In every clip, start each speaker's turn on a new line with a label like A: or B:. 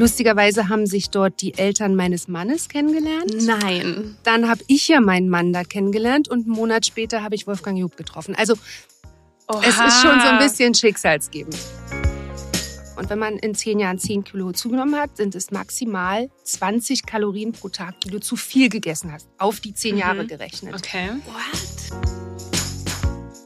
A: Lustigerweise haben sich dort die Eltern meines Mannes kennengelernt.
B: Nein.
A: Dann habe ich ja meinen Mann da kennengelernt und einen Monat später habe ich Wolfgang Job getroffen. Also
B: Oha.
A: es ist schon so ein bisschen schicksalsgebend. Und wenn man in zehn Jahren 10 Kilo zugenommen hat, sind es maximal 20 Kalorien pro Tag, die du zu viel gegessen hast, auf die zehn Jahre gerechnet.
C: Okay.
B: What?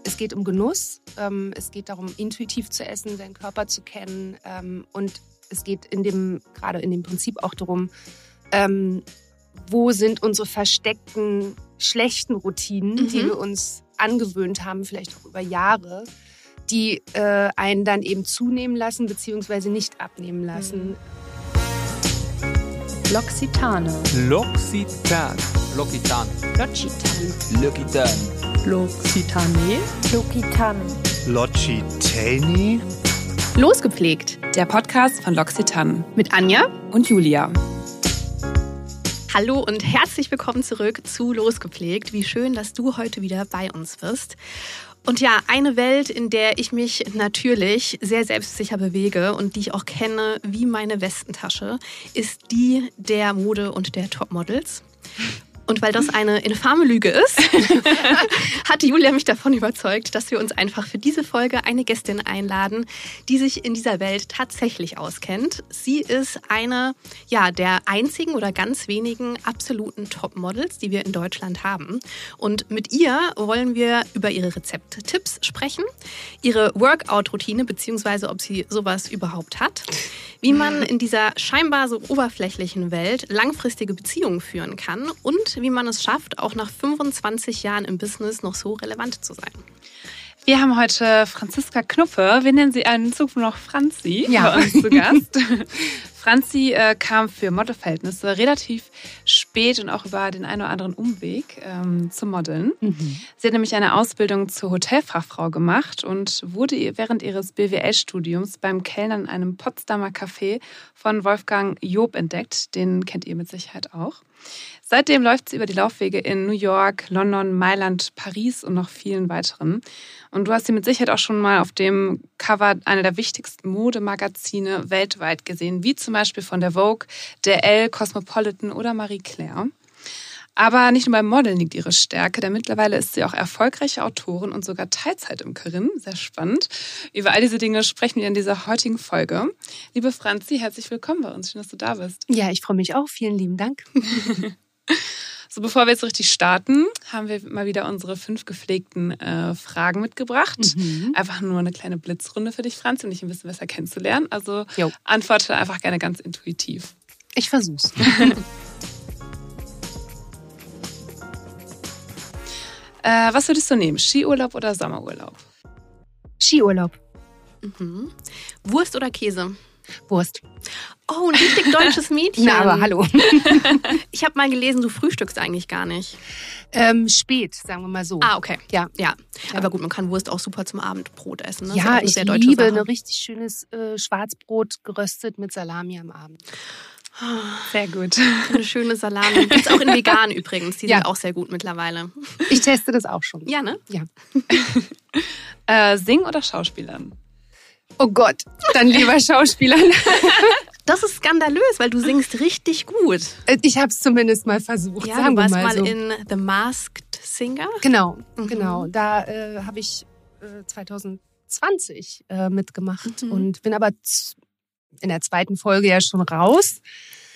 A: Es geht um Genuss, ähm, es geht darum, intuitiv zu essen, seinen Körper zu kennen ähm, und es geht in dem, gerade in dem Prinzip auch darum, ähm, wo sind unsere versteckten schlechten Routinen,
B: Mhm.
A: die wir uns angewöhnt haben, vielleicht auch über Jahre, die äh, einen dann eben zunehmen lassen beziehungsweise nicht abnehmen lassen.
D: L'Occitane.
E: L'Occitan. L'Occitan.
D: L'Occitane.
E: L'Occitan.
D: L'Occitane.
F: Lokitan.
G: Logitani?
C: Losgepflegt, der Podcast von L'Occitane
B: Mit Anja?
C: und Julia.
B: Hallo und herzlich willkommen zurück zu Losgepflegt. Wie schön, dass du heute wieder bei uns bist. Und ja, eine Welt, in der ich mich natürlich sehr selbstsicher bewege und die ich auch kenne wie meine Westentasche, ist die der Mode und der Topmodels. Und weil das eine infame Lüge ist, hat Julia mich davon überzeugt, dass wir uns einfach für diese Folge eine Gästin einladen, die sich in dieser Welt tatsächlich auskennt. Sie ist eine ja, der einzigen oder ganz wenigen absoluten Topmodels, die wir in Deutschland haben. Und mit ihr wollen wir über ihre Rezepttipps sprechen, ihre Workout-Routine, beziehungsweise ob sie sowas überhaupt hat, wie man in dieser scheinbar so oberflächlichen Welt langfristige Beziehungen führen kann und wie man es schafft, auch nach 25 Jahren im Business noch so relevant zu sein.
C: Wir haben heute Franziska Knuppe, wir nennen sie einen Zug noch Franzi,
A: Ja.
C: bei uns zu Gast. Franzi äh, kam für Modelverhältnisse relativ spät und auch über den einen oder anderen Umweg ähm, zum Modeln. Sie hat nämlich eine Ausbildung zur Hotelfachfrau gemacht und wurde während ihres BWL-Studiums beim Kellnern in einem Potsdamer Café von Wolfgang Job entdeckt. Den kennt ihr mit Sicherheit auch. Seitdem läuft sie über die Laufwege in New York, London, Mailand, Paris und noch vielen weiteren. Und du hast sie mit Sicherheit auch schon mal auf dem Cover einer der wichtigsten Modemagazine weltweit gesehen, wie zum Beispiel von der Vogue, der Elle, Cosmopolitan oder Marie Claire. Aber nicht nur beim Modeln liegt ihre Stärke, denn mittlerweile ist sie auch erfolgreiche Autorin und sogar Teilzeitimkerin. Sehr spannend. Über all diese Dinge sprechen wir in dieser heutigen Folge. Liebe Franzi, herzlich willkommen bei uns. Schön, dass du da bist.
A: Ja, ich freue mich auch. Vielen lieben Dank.
C: So, bevor wir jetzt richtig starten, haben wir mal wieder unsere fünf gepflegten äh, Fragen mitgebracht. Einfach nur eine kleine Blitzrunde für dich, Franzi, um dich ein bisschen besser kennenzulernen. Also
A: Jo.
C: antworte einfach gerne ganz intuitiv.
A: Ich versuch's.
C: Äh, was würdest du nehmen? Skiurlaub oder Sommerurlaub?
A: Skiurlaub.
B: Mhm. Wurst oder Käse?
A: Wurst.
B: Oh, ein richtig deutsches Mädchen.
A: Na, aber hallo.
B: Ich habe mal gelesen, du frühstückst eigentlich gar nicht.
A: ähm, spät, sagen wir mal so.
B: Ah, okay.
A: Ja.
B: Ja. Aber gut, man kann Wurst auch super zum Abendbrot essen. Ne?
A: Ja,
B: eine
A: ich liebe
B: Sache.
A: ein richtig schönes äh, Schwarzbrot geröstet mit Salami am Abend.
C: Sehr gut.
B: Eine schöne Salami. Gibt's auch in vegan übrigens. Die
A: Ja.
B: sind auch sehr gut mittlerweile.
A: Ich teste das auch schon.
B: Ja, ne?
A: Ja.
C: Äh, Singen oder Schauspielern?
A: Oh Gott, dann lieber Schauspieler.
B: Das ist skandalös, weil du singst richtig gut.
A: Ich habe es zumindest mal versucht,
B: Ja,
A: sagen
B: du warst
A: mal,
B: mal
A: so.
B: in The Masked Singer.
A: Genau,
B: Mhm.
A: genau. Da äh, habe ich äh, 2020 äh, mitgemacht
B: Mhm.
A: und bin aber in der zweiten Folge ja schon raus.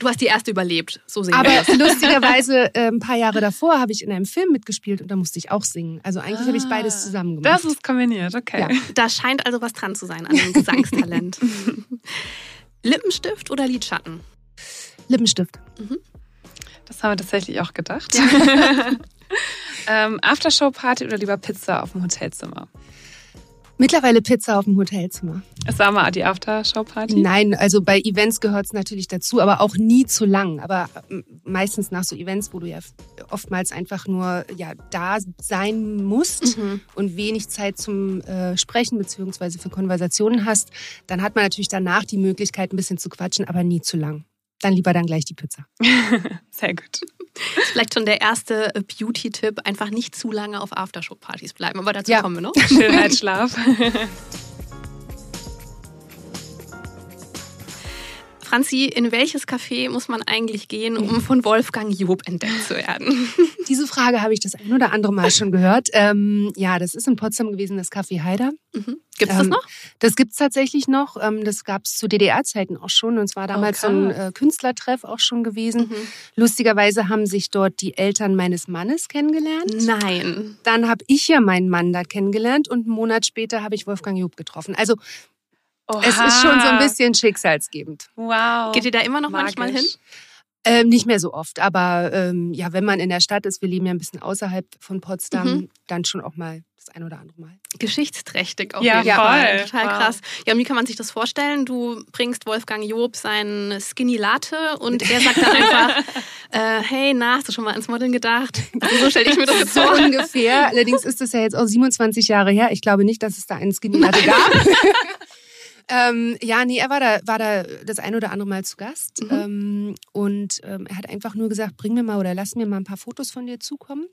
B: Du hast die erste überlebt. So singen
A: Aber
B: wir das.
A: lustigerweise äh, ein paar Jahre davor habe ich in einem Film mitgespielt und da musste ich auch singen. Also eigentlich habe ich
B: Ah.
A: beides zusammen gemacht.
C: Das ist kombiniert, okay.
A: Ja.
B: Da scheint also was dran zu sein an dem Gesangstalent. Lippenstift oder Lidschatten?
A: Lippenstift.
C: Das haben wir tatsächlich auch gedacht. ähm, Aftershow-Party oder lieber Pizza auf dem Hotelzimmer?
A: Mittlerweile Pizza auf dem Hotelzimmer.
C: Es war mal die Aftershow-Party.
A: Nein, also bei Events gehört es natürlich dazu, aber auch nie zu lang. Aber ähm, meistens nach so Events, wo du ja oftmals einfach nur ja, da sein musst
B: Mhm.
A: und wenig Zeit zum äh, Sprechen beziehungsweise für Konversationen hast, dann hat man natürlich danach die Möglichkeit, ein bisschen zu quatschen, aber nie zu lang. Dann lieber dann gleich die Pizza.
C: Sehr gut.
B: Das ist vielleicht schon der erste Beauty-Tipp. Einfach nicht zu lange auf Aftershow-Partys bleiben. Aber dazu
A: Ja.
B: kommen wir noch.
C: Schönheitsschlaf.
B: Franzi, in welches Café muss man eigentlich gehen, um von Wolfgang Job entdeckt zu werden?
A: Diese Frage habe ich das ein oder andere Mal schon gehört. Ähm, ja, das ist in Potsdam gewesen, das Café Haider.
B: Mhm. Gibt es das
A: Ähm,
B: noch?
A: Das gibt's tatsächlich noch. Ähm, Das gab es zu DDR-Zeiten auch schon. Und es war damals so ein äh, Künstlertreff auch schon gewesen.
B: Mhm.
A: Lustigerweise haben sich dort die Eltern meines Mannes kennengelernt.
B: Nein.
A: Dann habe ich ja meinen Mann da kennengelernt und einen Monat später habe ich Wolfgang Job getroffen. Also es ist schon so ein bisschen schicksalsgebend.
C: Wow.
B: Geht ihr da immer noch
C: Magisch.
B: manchmal hin?
A: Ähm, nicht mehr so oft, aber ähm, ja, wenn man in der Stadt ist, wir leben ja ein bisschen außerhalb von Potsdam,
B: Mhm.
A: dann schon auch mal das ein oder andere Mal.
B: Geschichtsträchtig auf
C: Ja,
B: jeden
C: voll.
B: Fall. Total
C: Wow.
B: krass. Ja, und wie kann man sich das vorstellen? Du bringst Wolfgang Job seinen Skinny Latte und er sagt dann einfach, äh, hey, na, hast du schon mal ans Modeln gedacht? Also so stelle ich mir das jetzt
A: So
B: vor.
A: ungefähr. Allerdings ist das ja jetzt auch 27 Jahre her. Ich glaube nicht, dass es da einen Skinny Latte gab. ähm, ja, nee, er war da, war da das ein oder andere Mal zu Gast.
B: Mhm.
A: Ähm, und ähm, er hat einfach nur gesagt, bring mir mal oder lass mir mal ein paar Fotos von dir zukommen.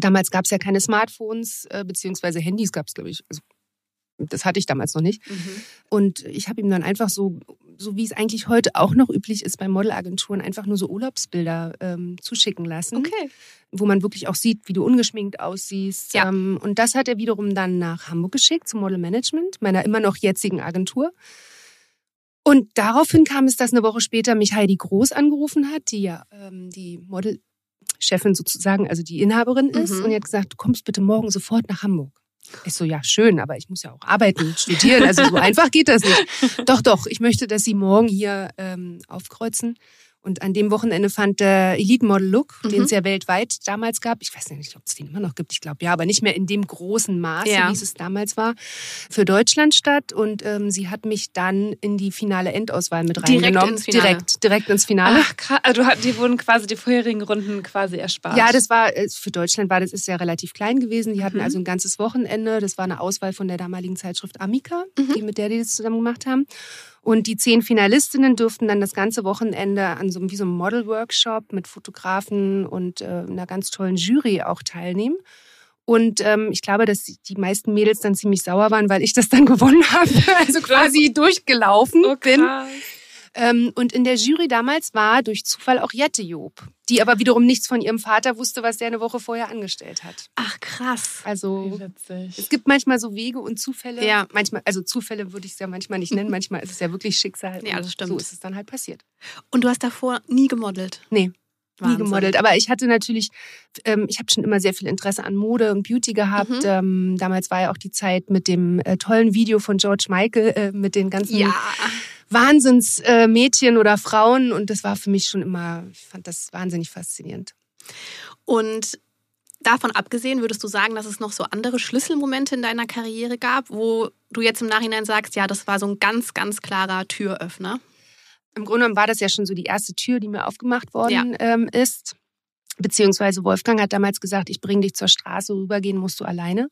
A: Damals gab es ja keine Smartphones, äh, beziehungsweise Handys gab es, glaube ich. Also, das hatte ich damals noch nicht.
B: Mhm.
A: Und ich habe ihm dann einfach so, so wie es eigentlich heute auch noch üblich ist bei Modelagenturen, einfach nur so Urlaubsbilder ähm, zuschicken lassen
B: Okay.
A: wo man wirklich auch sieht, wie du ungeschminkt aussiehst.
B: Ja.
A: Ähm, und das hat er wiederum dann nach Hamburg geschickt zum Model Management, meiner immer noch jetzigen Agentur. Und daraufhin kam es, dass eine Woche später mich Heidi Groß angerufen hat, die ja ähm, die Modelchefin sozusagen, also die Inhaberin ist,
B: Mhm.
A: und die hat gesagt, du kommst bitte morgen sofort nach Hamburg. Ich so, ja, schön, aber ich muss ja auch arbeiten, studieren. Also so einfach geht das nicht. Doch, doch, ich möchte, dass Sie morgen hier ähm, aufkreuzen. Und an dem Wochenende fand der Elite Model Look, den
B: Mhm.
A: es ja weltweit damals gab, ich weiß nicht, ob es den immer noch gibt, ich glaube ja, aber nicht mehr in dem großen Maße,
B: Ja.
A: wie es damals war, für Deutschland statt. Und ähm, sie hat mich dann in die finale Endauswahl mit
B: Direkt
A: reingenommen.
B: ins Finale.
A: Direkt, direkt ins Finale.
C: Ach, krass. Also, du hat- die wurden quasi die vorherigen Runden quasi erspart.
A: Ja, das war äh, für Deutschland war das ist ja relativ klein gewesen. Die hatten
B: Mhm.
A: also ein ganzes Wochenende. Das war eine Auswahl von der damaligen Zeitschrift Amica,
B: Mhm.
A: die mit der die das zusammen gemacht haben. Und die zehn Finalistinnen durften dann das ganze Wochenende an so einem- wie so einem Model-Workshop mit Fotografen und äh, einer ganz tollen Jury auch teilnehmen. Und ähm, ich glaube, dass die meisten Mädels dann ziemlich sauer waren, weil ich das dann gewonnen habe. Also quasi durchgelaufen
C: oh,
A: bin. Ähm, und in der Jury damals war durch Zufall auch Jette Job, die aber wiederum nichts von ihrem Vater wusste, was der eine Woche vorher angestellt hat.
B: Ach, krass.
A: Also es gibt manchmal so Wege und Zufälle.
B: Ja.
A: Manchmal, also Zufälle würde ich es ja manchmal nicht nennen. Manchmal ist es ja wirklich Schicksal.
B: Ja, das stimmt.
A: So ist es dann halt passiert.
B: Und du hast davor nie gemodelt?
A: Nee,
B: Wahnsinn.
A: nie gemodelt. Aber ich hatte natürlich, ähm, ich habe schon immer sehr viel Interesse an Mode und Beauty gehabt.
B: Mhm.
A: Ähm, damals war ja auch die Zeit mit dem äh, tollen Video von George Michael, äh, mit den ganzen
B: Ja.
A: Wahnsinnsmädchen äh, Mädchen oder Frauen. Und das war für mich schon immer, ich fand das wahnsinnig faszinierend.
B: Und davon abgesehen, würdest du sagen, dass es noch so andere Schlüsselmomente in deiner Karriere gab, wo du jetzt im Nachhinein sagst, ja, das war so ein ganz, ganz klarer Türöffner?
A: Im Grunde genommen war das ja schon so die erste Tür, die mir aufgemacht worden ähm, ist. Beziehungsweise Wolfgang hat damals gesagt, ich bringe dich zur Straße, rübergehen musst du alleine.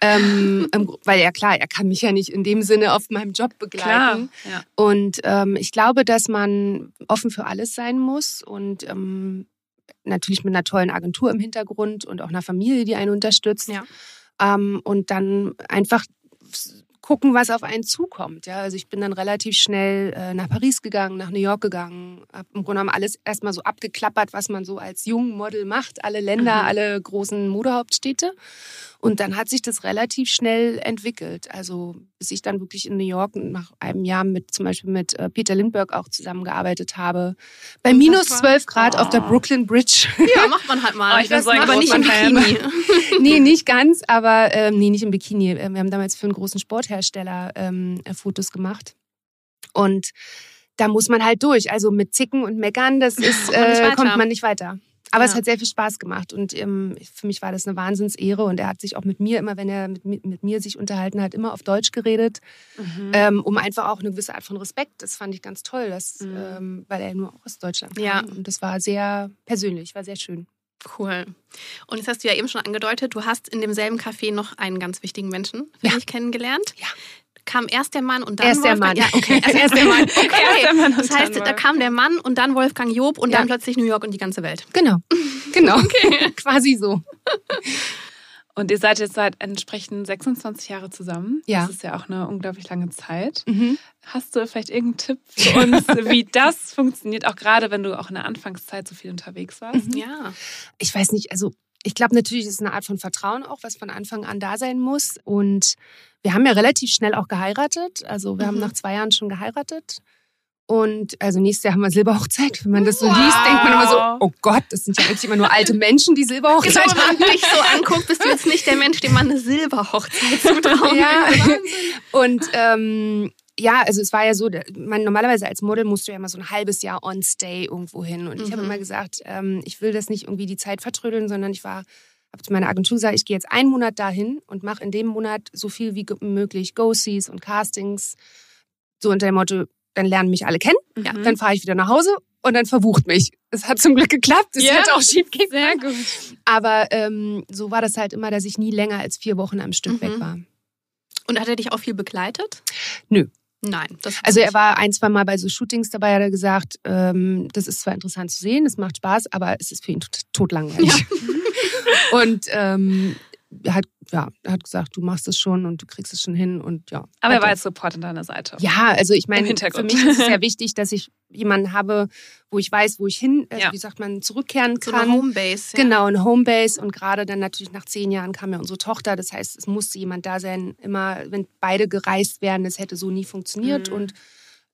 A: Ähm, weil ja klar, er kann mich ja nicht in dem Sinne auf meinem Job begleiten.
C: Klar. Ja.
A: Und ähm, ich glaube, dass man offen für alles sein muss und ähm, natürlich mit einer tollen Agentur im Hintergrund und auch einer Familie, die einen unterstützt.
B: Ja.
A: Ähm, und dann einfach gucken, was auf einen zukommt. Ja, also ich bin dann relativ schnell äh, nach Paris gegangen, nach New York gegangen, habe im Grunde genommen alles erstmal so abgeklappert, was man so als jungen Model macht, alle Länder,
B: Mhm.
A: alle großen Modehauptstädte. Und dann hat sich das relativ schnell entwickelt. Also bis ich dann wirklich in New York nach einem Jahr mit zum Beispiel mit äh, Peter Lindbergh auch zusammengearbeitet habe. Bei minus
B: war-
A: 12 Grad auf der
C: Oh.
A: Brooklyn Bridge.
B: Ja, macht man halt mal.
C: Oh, ich so ein
B: aber nicht im. Bikini.
A: nee, nicht ganz, aber ähm, nee, nicht im Bikini. Ähm, Wir haben damals für einen großen Sporthersteller ähm, äh, Fotos gemacht. Und da muss man halt durch. Also mit Zicken und Meckern, das ist, äh, kommt man nicht weiter. Aber es
B: Ja.
A: hat sehr viel Spaß gemacht und ähm, für mich war das eine Wahnsinnsehre und er hat sich auch mit mir, immer wenn er mit, mi- mit mir sich unterhalten hat, immer auf Deutsch geredet,
C: Mhm.
A: ähm, um einfach auch eine gewisse Art von Respekt. Das fand ich ganz toll, dass,
C: Mhm.
A: ähm, weil er nur aus Deutschland kam.
B: Ja.
A: Und das war sehr persönlich, war sehr schön.
B: Cool. Und jetzt hast du ja eben schon angedeutet, du hast in demselben Café noch einen ganz wichtigen Menschen für
A: Ja.
B: dich kennengelernt.
A: Ja.
B: Kam erst der Mann und dann
A: Erst der
B: Wolfgang.
A: Mann.
B: Ja, okay. Erst, erst der Mann. Okay.
C: Erst der Mann und
B: das heißt, da kam der Mann und dann Wolfgang Job und
A: Ja.
B: dann plötzlich New York und die ganze Welt.
A: Genau, genau, quasi so.
C: Und ihr seid jetzt seit entsprechend 26 Jahre zusammen.
A: Ja.
C: Das ist ja auch eine unglaublich lange Zeit.
A: Mhm.
C: Hast du vielleicht irgendeinen Tipp für uns, wie das funktioniert, auch gerade wenn du auch in der Anfangszeit so viel unterwegs warst?
A: Mhm.
B: Ja.
A: Ich weiß nicht, also ich glaube natürlich ist es eine Art von Vertrauen auch, was von Anfang an da sein muss. Und wir haben ja relativ schnell auch geheiratet. Also wir haben
B: Mhm.
A: nach zwei Jahren schon geheiratet. Und also nächstes Jahr haben wir Silberhochzeit. Wenn man das so liest, denkt man immer so, oh Gott, das sind ja eigentlich immer nur alte Menschen, die
B: Genau,
A: Silberhochzeit
B: wenn man
A: haben.
B: dich so anguckt, bist du jetzt nicht der Mensch, dem man eine Silberhochzeit zutrauen
A: Ja.
B: würde.
A: Und ähm, ja, also es war ja so, man, normalerweise als Model musst du ja immer so ein halbes Jahr on stay irgendwo hin. Und ich habe
B: Mhm.
A: immer gesagt, ähm, ich will das nicht irgendwie die Zeit vertrödeln, sondern ich war, habe zu meiner Agentur gesagt, ich gehe jetzt einen Monat dahin und mache in dem Monat so viel wie möglich Go-Sees und Castings. So unter dem Motto, dann lernen mich alle kennen,
B: Ja.
A: dann fahre ich wieder nach Hause und dann verbucht mich. Es hat zum Glück geklappt, es
C: Ja.
A: hätte auch schief gehen
C: Sehr gut.
A: Aber ähm, so war das halt immer, dass ich nie länger als vier Wochen am Stück
B: Mhm.
A: weg war.
B: Und hat er dich auch viel begleitet?
A: Nö.
B: Nein. Das
A: Also er war ein, zwei Mal bei so Shootings dabei, hat er gesagt, ähm, das ist zwar interessant zu sehen, es macht Spaß, aber es ist für ihn tot, totlangweilig. und ähm, hat, ja, er hat gesagt, du machst es schon und du kriegst es schon hin und ja.
C: Aber er war jetzt Support an deiner Seite.
A: ja, also ich meine, für mich ist es sehr wichtig, dass ich jemanden habe, wo ich weiß, wo ich hin, also
C: Ja.
A: wie sagt man, zurückkehren
B: so
A: kann.
B: eine Homebase. Ja.
A: Genau, eine Homebase und gerade dann natürlich nach zehn Jahren kam ja unsere Tochter. Das heißt, es musste jemand da sein. Immer, wenn beide gereist wären, das hätte so nie funktioniert.
C: Mhm.
A: Und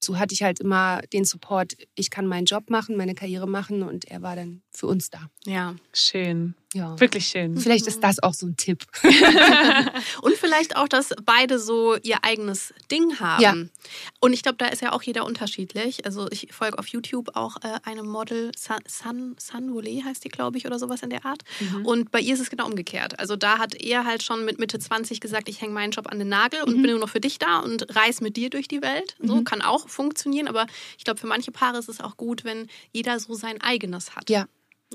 A: so hatte ich halt immer den Support, ich kann meinen Job machen, meine Karriere machen und er war dann für uns da.
B: Ja.
C: Schön.
A: Ja.
C: Wirklich schön.
A: Vielleicht ist das auch so ein Tipp.
B: Und vielleicht auch, dass beide so ihr eigenes Ding haben.
A: Ja.
B: Und ich glaube, da ist ja auch jeder unterschiedlich. Also ich folge auf YouTube auch äh, einem Model, San, San, San heißt die, glaube ich, oder sowas in der Art.
A: Mhm.
B: Und bei ihr ist es genau umgekehrt. Also da hat er halt schon mit Mitte 20 gesagt, ich hänge meinen Job an den Nagel und
A: Mhm.
B: bin nur noch für dich da und reise mit dir durch die Welt. So
A: Mhm.
B: kann auch funktionieren, aber ich glaube, für manche Paare ist es auch gut, wenn jeder so sein eigenes hat.
A: Ja.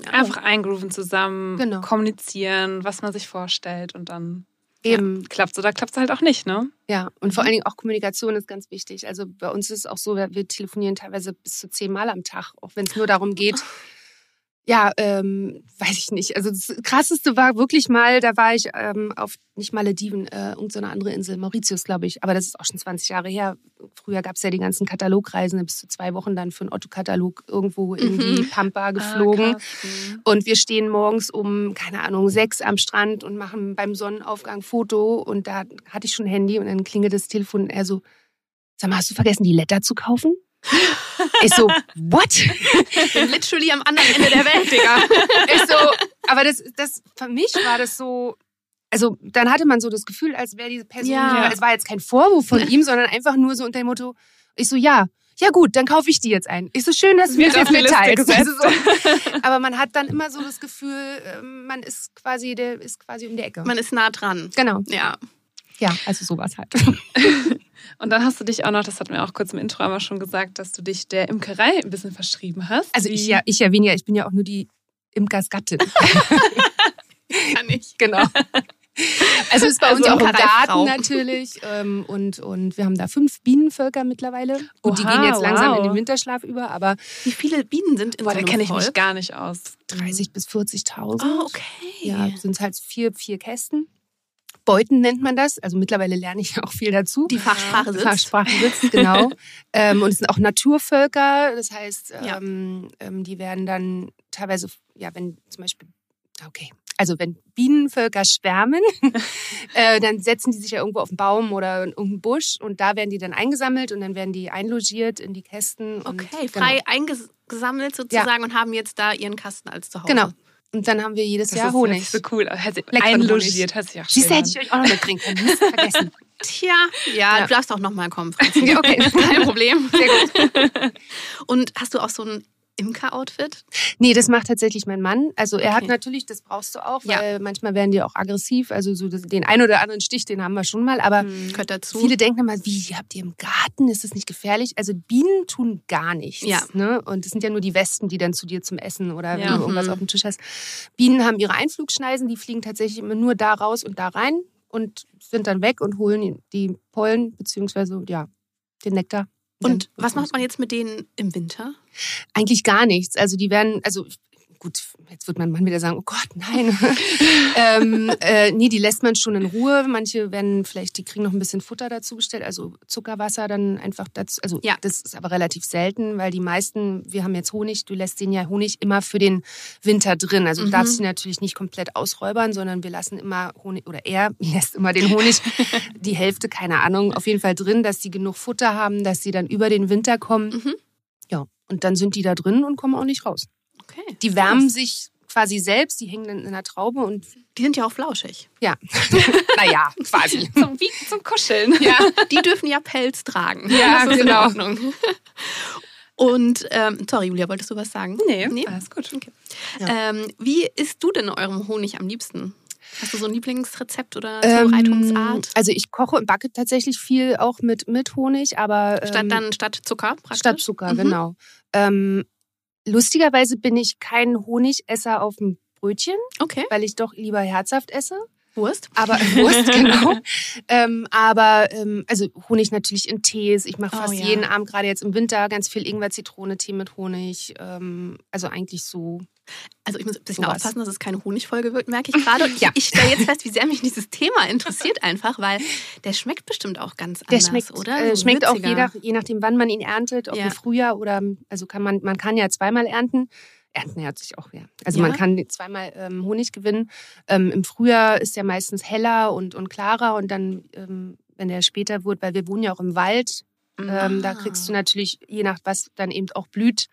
B: Ja.
C: Einfach eingrooven zusammen,
A: Genau.
C: kommunizieren, was man sich vorstellt und dann
A: Eben,
C: klappt oder klappt es halt auch nicht, ne?
A: ja. Und vor allen Dingen auch Kommunikation ist ganz wichtig. Also bei uns ist es auch so, wir wir telefonieren teilweise bis zu zehnmal am Tag, auch wenn es nur darum geht, ja, ähm, weiß ich nicht. Also das Krasseste war wirklich mal, da war ich ähm, auf, nicht Malediven, äh, irgendeine andere Insel, Mauritius, glaube ich. Aber das ist auch schon 20 Jahre her. Früher gab es ja die ganzen Katalogreisen, bis zu zwei Wochen dann für einen Otto-Katalog irgendwo in die
B: Mhm.
A: Pampa geflogen.
C: Ah, krass. Mhm.
A: Und wir stehen morgens um, keine Ahnung, sechs am Strand und machen beim Sonnenaufgang Foto. Und da hatte ich schon ein Handy und dann klingelt das Telefon er so, sag mal, hast du vergessen, die Letter zu kaufen? Ich so, what?
B: Ich bin literally am anderen Ende der Welt, Digga.
A: Ich so, aber das, das, für mich war das so, also dann hatte man so das Gefühl, als wäre diese Person,
B: Ja.
A: es war jetzt kein Vorwurf von ihm, sondern einfach nur so unter dem Motto, ich so, ja, ja gut, dann kaufe ich die jetzt ein. Ich so, schön, dass du mir das mitteilst. Also so, aber man hat dann immer so das Gefühl, ähm, man ist quasi, der ist quasi um die Ecke.
B: Man ist nah dran.
A: genau.
B: Ja.
A: Ja, also sowas halt.
C: Und dann hast du dich auch noch, das hatten wir auch kurz im Intro einmal schon gesagt, dass du dich der Imkerei ein bisschen verschrieben hast.
A: Also ich ja, ich ja weniger, ich bin ja auch nur die Imkersgattin.
B: Kann ich.
A: genau. Also ist bei
B: Also
A: uns auch im. Garten natürlich. Ähm, und, und wir haben da fünf Bienenvölker mittlerweile. Gut, die
C: Oha,
A: gehen jetzt langsam
C: wow.
A: in den Winterschlaf über, aber
B: Wie viele Bienen sind in
C: Boah,
B: so
C: da kenne ich mich gar nicht aus.
A: 30 bis 40.000.
B: Oh, okay.
A: Ja, sind halt vier, vier Kästen. Beuten nennt man das. Also mittlerweile lerne ich auch viel dazu.
B: Die Fachsprache sitzt.
A: Fachsprache sitzt, genau. ähm, und es sind auch Naturvölker. Das heißt,
B: Ja.
A: ähm, ähm, die werden dann teilweise, ja, wenn zum Beispiel, okay, also wenn Bienenvölker schwärmen, äh, dann setzen die sich ja irgendwo auf einen Baum oder in irgendeinen Busch und da werden die dann eingesammelt und dann werden die einlogiert in die Kästen. Und,
B: Okay,
A: genau.
B: frei eingesammelt sozusagen und haben jetzt da ihren Kasten als Zuhause.
A: Genau. Und dann haben wir jedes
C: Das
A: Jahr
C: ist
A: Honig.
C: nicht so cool. Hört sich- Einlogiert, hört sich auch
A: Siehst du, hätte ich euch auch noch mitbringen können. Vergessen.
B: Tja, ja,
A: Ja.
B: du darfst auch nochmal kommen, Franzi.
A: Okay.
B: kein Problem.
A: Sehr gut.
B: Und hast du auch so ein Imker-Outfit?
A: Nee, das macht tatsächlich mein Mann. Also er hat
B: Okay.
A: natürlich, das brauchst du auch,
B: Ja.
A: weil manchmal werden die auch aggressiv. Also so den einen oder anderen Stich, den haben wir schon mal. Aber
B: dazu.
A: viele denken immer, wie, habt ihr im Garten? Ist das nicht gefährlich? Also Bienen tun gar nichts.
B: Ja.
A: Ne? Und es sind ja nur die Wespen, die dann zu dir zum Essen oder wenn
C: Ja.
A: du irgendwas
B: Mhm.
A: auf dem Tisch hast. Bienen haben ihre Einflugschneisen, die fliegen tatsächlich immer nur da raus und da rein und sind dann weg und holen die Pollen beziehungsweise ja, den Nektar.
B: Und was macht man jetzt mit denen im Winter?
A: Eigentlich gar nichts. Also die werden, also gut, jetzt wird mein Mann wieder sagen, oh Gott, nein. ähm, äh, nee, die lässt man schon in Ruhe. Manche werden vielleicht, die kriegen noch ein bisschen Futter dazu gestellt, also Zuckerwasser dann einfach dazu. Also
B: Ja.
A: das ist aber relativ selten, weil die meisten, wir haben jetzt Honig, du lässt den ja Honig immer für den Winter drin. Also du
B: Mhm.
A: darfst ihn natürlich nicht komplett ausräubern, sondern wir lassen immer Honig, oder er lässt immer den Honig, die Hälfte, keine Ahnung, auf jeden Fall drin, dass sie genug Futter haben, dass sie dann über den Winter kommen.
B: Mhm.
A: Ja, und dann sind die da drin und kommen auch nicht raus.
B: Okay.
A: Die wärmen sich quasi selbst, die hängen dann in einer Traube und
B: Die sind ja auch flauschig.
A: ja, naja, quasi.
C: Zum, wie zum Kuscheln.
B: Ja, die dürfen ja Pelz tragen.
A: Ja,
B: das ist
A: genau.
B: in Ordnung. Und, ähm, sorry, Julia, wolltest du was sagen?
C: Nee,
B: Nee?
C: alles gut.
B: Okay.
A: Ja.
B: Ähm, wie isst du denn eurem Honig am liebsten? Hast du so ein Lieblingsrezept oder
A: Ähm,
B: Zubereitungsart?
A: also ich koche und backe tatsächlich viel auch mit, mit Honig, aber ähm,
B: statt dann statt Zucker praktisch?
A: statt Zucker,
B: Mhm.
A: genau. Ähm, lustigerweise bin ich kein Honigesser auf dem Brötchen,
B: Okay.
A: weil ich doch lieber herzhaft esse.
B: Wurst?
A: Aber Wurst, genau. ähm, aber ähm, also Honig natürlich in Tees. Ich mache
B: Oh,
A: fast
B: ja.
A: jeden Abend, gerade jetzt im Winter, ganz viel Ingwer-Zitrone-Tee mit Honig. Ähm, also eigentlich so.
B: Also ich muss ein bisschen
A: Sowas.
B: aufpassen, dass es keine Honigfolge wird, merke ich gerade. Und
A: Ja.
B: Ich stelle jetzt fest, wie sehr mich dieses Thema interessiert einfach, weil der schmeckt bestimmt auch ganz
A: Der
B: anders,
A: schmeckt,
B: oder?
A: äh,
B: So
A: schmeckt auch
B: würziger.
A: je, nach, je nachdem, wann man ihn erntet, ob
B: Ja.
A: im Frühjahr oder also kann man, man kann ja zweimal ernten. Ernten hört sich auch ja. Also
B: Ja.
A: man kann zweimal ähm, Honig gewinnen. Ähm, Im Frühjahr ist der meistens heller und, und klarer und dann, ähm, wenn der später wird, weil wir wohnen ja auch im Wald, ähm, da
B: Ah.
A: kriegst du natürlich, je nach was dann eben auch blüht,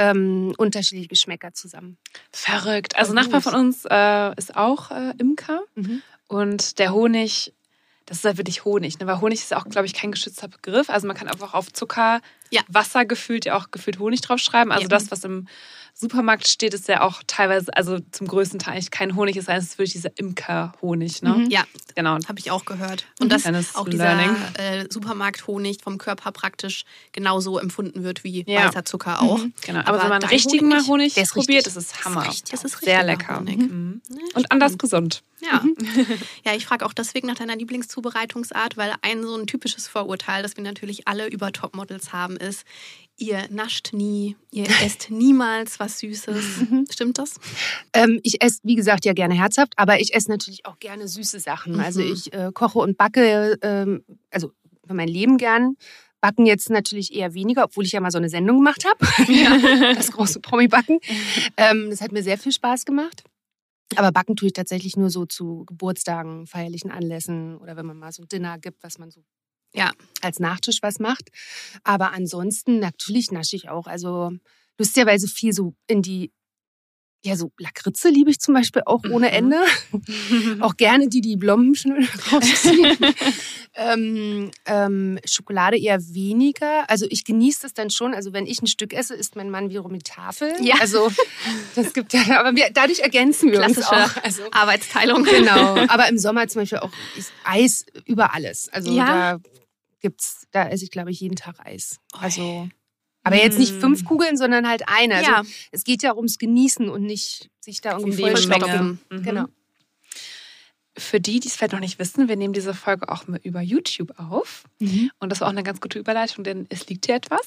A: ähm, unterschiedliche Geschmäcker zusammen.
C: Verrückt. Also Nachbar von uns äh, ist auch äh, Imker
A: Mhm.
C: und der Honig, das ist ja wirklich Honig, ne? weil Honig ist ja auch, glaube ich, kein geschützter Begriff. Also man kann einfach auf Zucker,
B: Ja.
C: Wasser gefüllt ja auch gefüllt Honig draufschreiben. Also
B: Ja.
C: das, was im Supermarkt steht, ist ja auch teilweise, also zum größten Teil eigentlich kein Honig, es ist wirklich dieser Imker-Honig. Ne?
B: Ja,
C: Genau.
B: habe ich auch gehört. Und dass
C: Kleines
B: auch dieser äh, Supermarkthonig vom Körper praktisch genauso empfunden wird wie
C: Ja.
B: weißer Zucker auch.
C: Genau. Aber,
B: Aber
C: wenn man richtigen
B: Honig,
C: Honig,
A: ist
C: probiert,
A: richtig.
C: das ist Hammer.
B: Das ist
C: Sehr lecker. Mhm.
B: Ja,
C: Und anders gesund.
B: Ja, ja ich frage auch deswegen nach deiner Lieblingszubereitungsart, weil ein so ein typisches Vorurteil, das wir natürlich alle über Topmodels haben, ist, ihr nascht nie, ihr esst niemals was Süßes. Stimmt das?
A: Ähm, ich esse, wie gesagt, ja gerne herzhaft, aber ich esse natürlich auch gerne süße Sachen.
B: Mhm.
A: Also ich äh, koche und backe, ähm, also für mein Leben gern. Backen jetzt natürlich eher weniger, obwohl ich ja mal so eine Sendung gemacht habe. das große Promi-Backen. Ähm, das hat mir sehr viel Spaß gemacht. Aber backen tue ich tatsächlich nur so zu Geburtstagen, feierlichen Anlässen oder wenn man mal so ein Dinner gibt, was man so
B: Ja.
A: als Nachtisch was macht. Aber ansonsten natürlich nasche ich auch. Also lustigerweise viel so in die, ja, so Lakritze liebe ich zum Beispiel auch ohne
B: Mhm.
A: Ende. auch gerne die, die Blomben schnell rausziehen. ähm, ähm, Schokolade eher weniger. Also ich genieße das dann schon. Also wenn ich ein Stück esse, isst mein Mann wiederum die Tafel.
B: Ja.
A: Also das gibt ja, aber wir, dadurch ergänzen wir uns
B: Klassische
A: auch. Also
B: Arbeitsteilung.
A: Genau, aber im Sommer zum Beispiel auch ist Eis über alles. Also
B: Ja?
A: da gibt's, da esse ich glaube ich jeden Tag Eis. Also, aber jetzt nicht
C: Mm.
A: fünf Kugeln, sondern halt eine. Also
B: ja,
A: es geht ja ums Genießen und nicht sich da irgendwie vollstopfen.
C: Mhm.
A: Genau.
C: Für die, die es vielleicht noch nicht wissen, wir nehmen diese Folge auch mal über YouTube auf. Und das war auch eine ganz gute Überleitung, denn es liegt hier etwas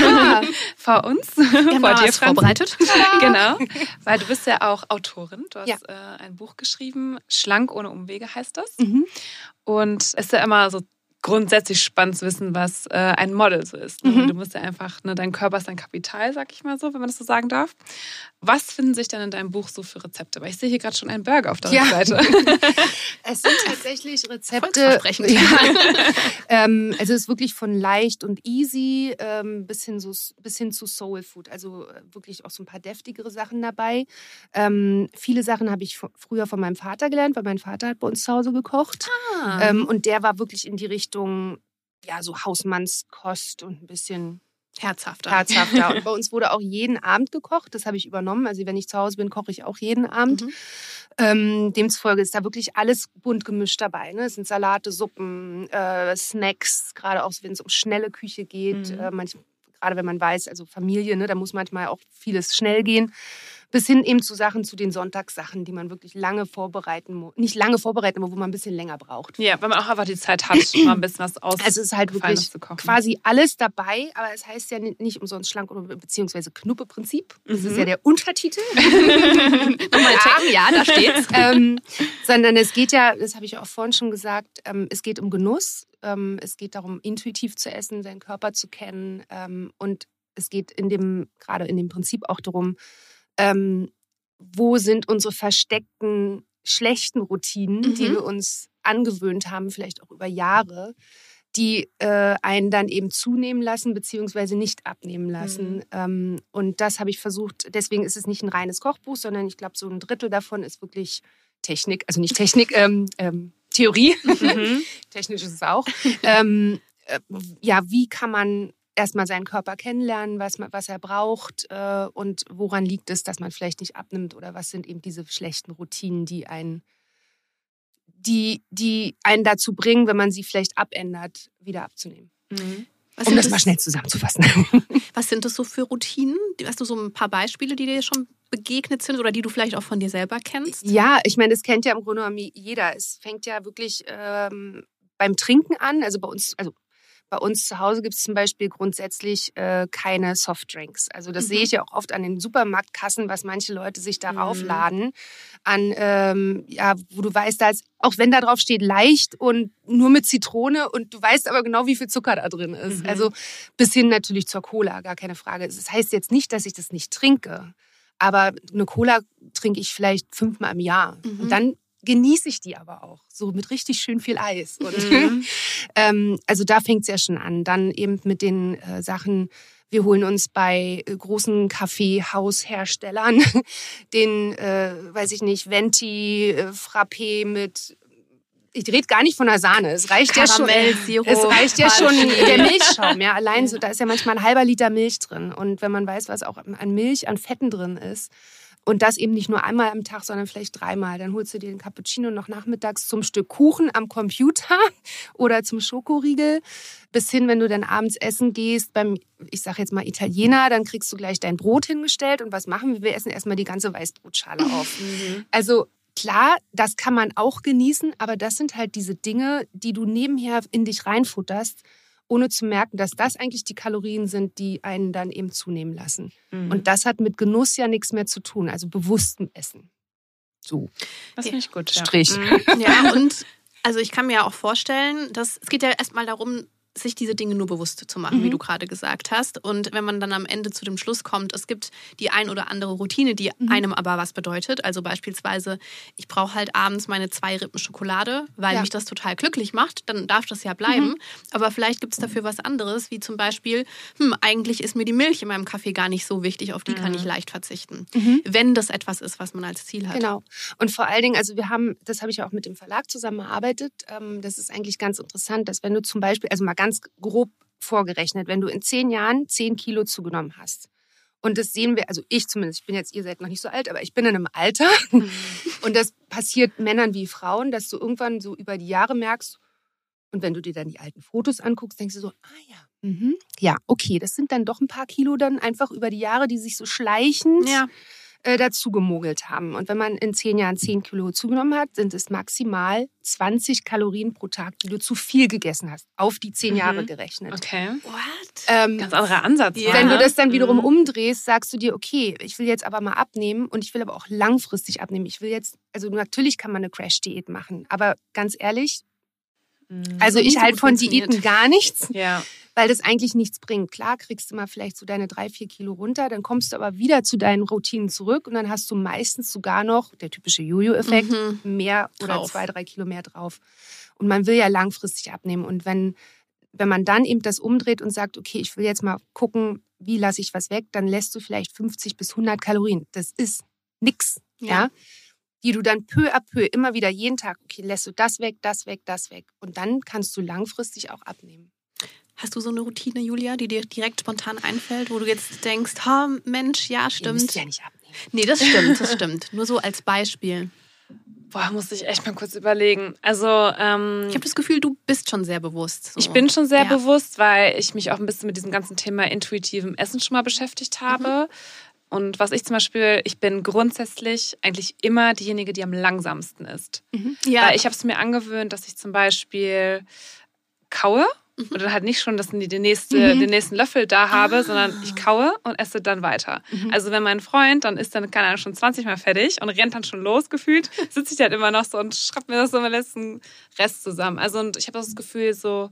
A: Ja.
C: vor uns,
B: wir haben
C: vor dir,
B: vorbereitet.
C: Genau, weil du bist ja auch Autorin. Du hast
A: Ja.
C: äh, ein Buch geschrieben, Schlank ohne Umwege heißt das.
A: Mhm.
C: Und es ist ja immer so grundsätzlich spannend zu wissen, was äh, ein Model so ist. Ne?
A: Mhm.
C: Du musst ja einfach, ne, dein Körper ist dein Kapital, sag ich mal so, wenn man das so sagen darf. Was finden sich denn in deinem Buch so für Rezepte? Weil ich sehe hier gerade schon einen Burger auf der
A: Ja.
C: Seite.
A: Es sind tatsächlich Rezepte. Ja. ähm, also es ist wirklich von leicht und easy ähm, bis, hin so, bis hin zu Soul Food. Also äh, wirklich auch so ein paar deftigere Sachen dabei. Ähm, viele Sachen habe ich fr- früher von meinem Vater gelernt, weil mein Vater hat bei uns zu Hause gekocht.
B: Ah.
A: Ähm, und der war wirklich in die Richtung, ja, so Hausmannskost und ein bisschen
B: Herzhafter.
A: herzhafter. Und bei uns wurde auch jeden Abend gekocht. Das habe ich übernommen. Also wenn ich zu Hause bin, koche ich auch jeden Abend.
B: Mhm.
A: Ähm, demzufolge ist da wirklich alles bunt gemischt dabei. Ne? Es sind Salate, Suppen, äh, Snacks, gerade auch wenn es um schnelle Küche geht.
C: Mhm.
A: Äh, manch, gerade wenn man weiß, also Familie, ne, da muss manchmal auch vieles schnell gehen. Bis hin eben zu Sachen, zu den Sonntagssachen, die man wirklich lange vorbereiten muss. Nicht lange vorbereiten, aber wo man ein bisschen länger braucht.
C: Ja, weil man auch einfach die Zeit hat, mal ein bisschen was aus.
A: Also es ist halt wirklich quasi alles dabei, aber es heißt ja ni- nicht umsonst schlank oder beziehungsweise Knuppe-Prinzip. Das
C: Mhm.
A: ist ja der Untertitel.
B: Nochmal checken, ja, da steht's.
A: ähm, sondern es geht ja, das habe ich auch vorhin schon gesagt, ähm, es geht um Genuss. Ähm, es geht darum, intuitiv zu essen, seinen Körper zu kennen. Ähm, und es geht in dem, gerade in dem Prinzip auch darum, ähm, wo sind unsere versteckten schlechten Routinen, die
B: Mhm.
A: wir uns angewöhnt haben, vielleicht auch über Jahre, die äh, einen dann eben zunehmen lassen, beziehungsweise nicht abnehmen lassen.
C: Mhm.
A: Ähm, und das habe ich versucht, deswegen ist es nicht ein reines Kochbuch, sondern ich glaube, so ein Drittel davon ist wirklich Technik, also nicht Technik, ähm, ähm, Theorie.
C: Mhm.
A: Technisch ist es auch. ähm, äh, ja, wie kann man erstmal seinen Körper kennenlernen, was, man, was er braucht äh, und woran liegt es, dass man vielleicht nicht abnimmt oder was sind eben diese schlechten Routinen, die einen, die, die einen dazu bringen, wenn man sie vielleicht abändert, wieder abzunehmen.
C: Mhm.
B: Was
A: Um
B: sind
A: das mal schnell zusammenzufassen.
B: Was sind das so für Routinen? Hast du so ein paar Beispiele, die dir schon begegnet sind oder die du vielleicht auch von dir selber kennst?
A: Ja, ich meine, das kennt ja im Grunde genommen jeder. Es fängt ja wirklich ähm, beim Trinken an. Also bei uns, also bei uns zu Hause gibt es zum Beispiel grundsätzlich äh, keine Softdrinks. Also das
B: Mhm.
A: sehe ich ja auch oft an den Supermarktkassen, was manche Leute sich darauf
C: Mhm.
A: laden. An, ähm, ja, wo du weißt, da ist, auch wenn da drauf steht, leicht und nur mit Zitrone und du weißt aber genau, wie viel Zucker da drin ist.
C: Mhm.
A: Also bis hin natürlich zur Cola, gar keine Frage. Das heißt jetzt nicht, dass ich das nicht trinke. Aber eine Cola trinke ich vielleicht fünfmal im Jahr.
B: Mhm.
A: Und dann genieße ich die aber auch. So mit richtig schön viel Eis. Und
C: Mhm.
A: ähm, also da fängt es ja schon an. Dann eben mit den äh, Sachen, wir holen uns bei äh, großen Kaffeehausherstellern den, äh, weiß ich nicht, Venti, äh, Frappé mit, ich rede gar nicht von der Sahne. Es reicht ja schon.
B: Karamellsirup,
A: Es reicht ja schon der Milchschaum. Ja, allein so, da ist ja manchmal ein halber Liter Milch drin. Und wenn man weiß, was auch an Milch, an Fetten drin ist, und das eben nicht nur einmal am Tag, sondern vielleicht dreimal. Dann holst du dir den Cappuccino noch nachmittags zum Stück Kuchen am Computer oder zum Schokoriegel. Bis hin, wenn du dann abends essen gehst, beim, ich sag jetzt mal Italiener, dann kriegst du gleich dein Brot hingestellt. Und was machen wir? Wir essen erstmal die ganze Weißbrotschale auf. Also klar, das kann man auch genießen, aber das sind halt diese Dinge, die du nebenher in dich reinfutterst, ohne zu merken, dass das eigentlich die Kalorien sind, die einen dann eben zunehmen lassen.
C: Mhm.
A: Und das hat mit Genuss ja nichts mehr zu tun, also bewusstem Essen. So,
C: das finde ich gut. Ja.
A: Strich.
C: Mhm.
B: Ja, und also ich kann mir ja auch vorstellen, dass es geht ja erstmal darum, sich diese Dinge nur bewusst zu machen,
A: Mhm.
B: wie du gerade gesagt hast. Und wenn man dann am Ende zu dem Schluss kommt, es gibt die ein oder andere Routine, die
A: Mhm.
B: einem aber was bedeutet. Also beispielsweise, ich brauche halt abends meine zwei Rippen Schokolade, weil
A: Ja.
B: mich das total glücklich macht, dann darf das ja bleiben.
A: Mhm.
B: Aber vielleicht gibt es dafür was anderes, wie zum Beispiel, hm, eigentlich ist mir die Milch in meinem Kaffee gar nicht so wichtig, auf die kann ich leicht verzichten.
A: Mhm.
B: Wenn das etwas ist, was man als Ziel hat.
A: Genau. Und vor allen Dingen, also wir haben, das habe ich ja auch mit dem Verlag zusammen erarbeitet, ähm, das ist eigentlich ganz interessant, dass wenn du zum Beispiel, also mal ganz grob vorgerechnet, wenn du in zehn Jahren zehn Kilo zugenommen hast, und das sehen wir, also ich zumindest, ich bin jetzt, ihr seid noch nicht so alt, aber ich bin in einem Alter. Und das passiert Männern wie Frauen, dass du irgendwann so über die Jahre merkst, und wenn du dir dann die alten Fotos anguckst, denkst du so, ah ja, mhm, ja, okay, das sind dann doch ein paar Kilo dann einfach über die Jahre, die sich so schleichend
B: Ja.
A: Äh, dazu gemogelt haben. Und wenn man in zehn Jahren zehn Kilo zugenommen hat, sind es maximal 20 Kalorien pro Tag, die du zu viel gegessen hast, auf die zehn
C: Mhm.
A: Jahre gerechnet.
C: Okay.
B: What?
A: Ähm,
C: Ganz anderer Ansatz.
B: Ja.
A: wenn du das dann wiederum
C: Mhm.
A: umdrehst, sagst du dir, okay, ich will jetzt aber mal abnehmen und ich will aber auch langfristig abnehmen. Ich will jetzt, also natürlich kann man eine Crash-Diät machen, aber ganz ehrlich,
C: Mhm.
A: also ich halte von. Diäten gar nichts,
C: ja.
A: Weil das eigentlich nichts bringt. Klar kriegst du mal vielleicht so deine drei, vier Kilo runter, dann kommst du aber wieder zu deinen Routinen zurück und dann hast du meistens sogar noch, der typische Jojo-Effekt,
B: Mhm.
A: mehr oder
B: Drauf.
A: zwei, drei Kilo mehr drauf. Und man will ja langfristig abnehmen. Und wenn, wenn man dann eben das umdreht und sagt, okay, ich will jetzt mal gucken, wie lasse ich was weg, dann lässt du vielleicht 50 bis 100 Kalorien. Das ist nix, ja.
B: Ja.
A: Die du dann peu à peu immer wieder jeden Tag, okay, lässt du das weg, das weg, das weg. Und dann kannst du langfristig auch abnehmen.
B: Hast du so eine Routine, Julia, die dir direkt spontan einfällt, wo du jetzt denkst, ha, Mensch, ja,
A: Ihr
B: stimmt.
A: ja nicht abnehmen.
B: Nee, das stimmt, das stimmt. Nur so als Beispiel.
C: Boah, muss ich echt mal kurz überlegen. Also, ähm,
B: Ich habe das Gefühl, du bist schon sehr bewusst. So.
C: Ich bin schon sehr
B: Ja.
C: bewusst, weil ich mich auch ein bisschen mit diesem ganzen Thema intuitivem Essen schon mal beschäftigt habe. Und was ich zum Beispiel, ich bin grundsätzlich eigentlich immer diejenige, die am langsamsten ist.
B: Ja,
C: Weil ich habe es mir angewöhnt, dass ich zum Beispiel kaue und dann halt nicht schon das, den, nächste, den nächsten Löffel da habe, sondern ich kaue und esse dann weiter. Also wenn mein Freund, dann ist dann, keine Ahnung, schon 20 Mal fertig und rennt dann schon los gefühlt, sitze ich halt immer noch so und schreibe mir das so im letzten Rest zusammen. Also und ich habe das Gefühl so,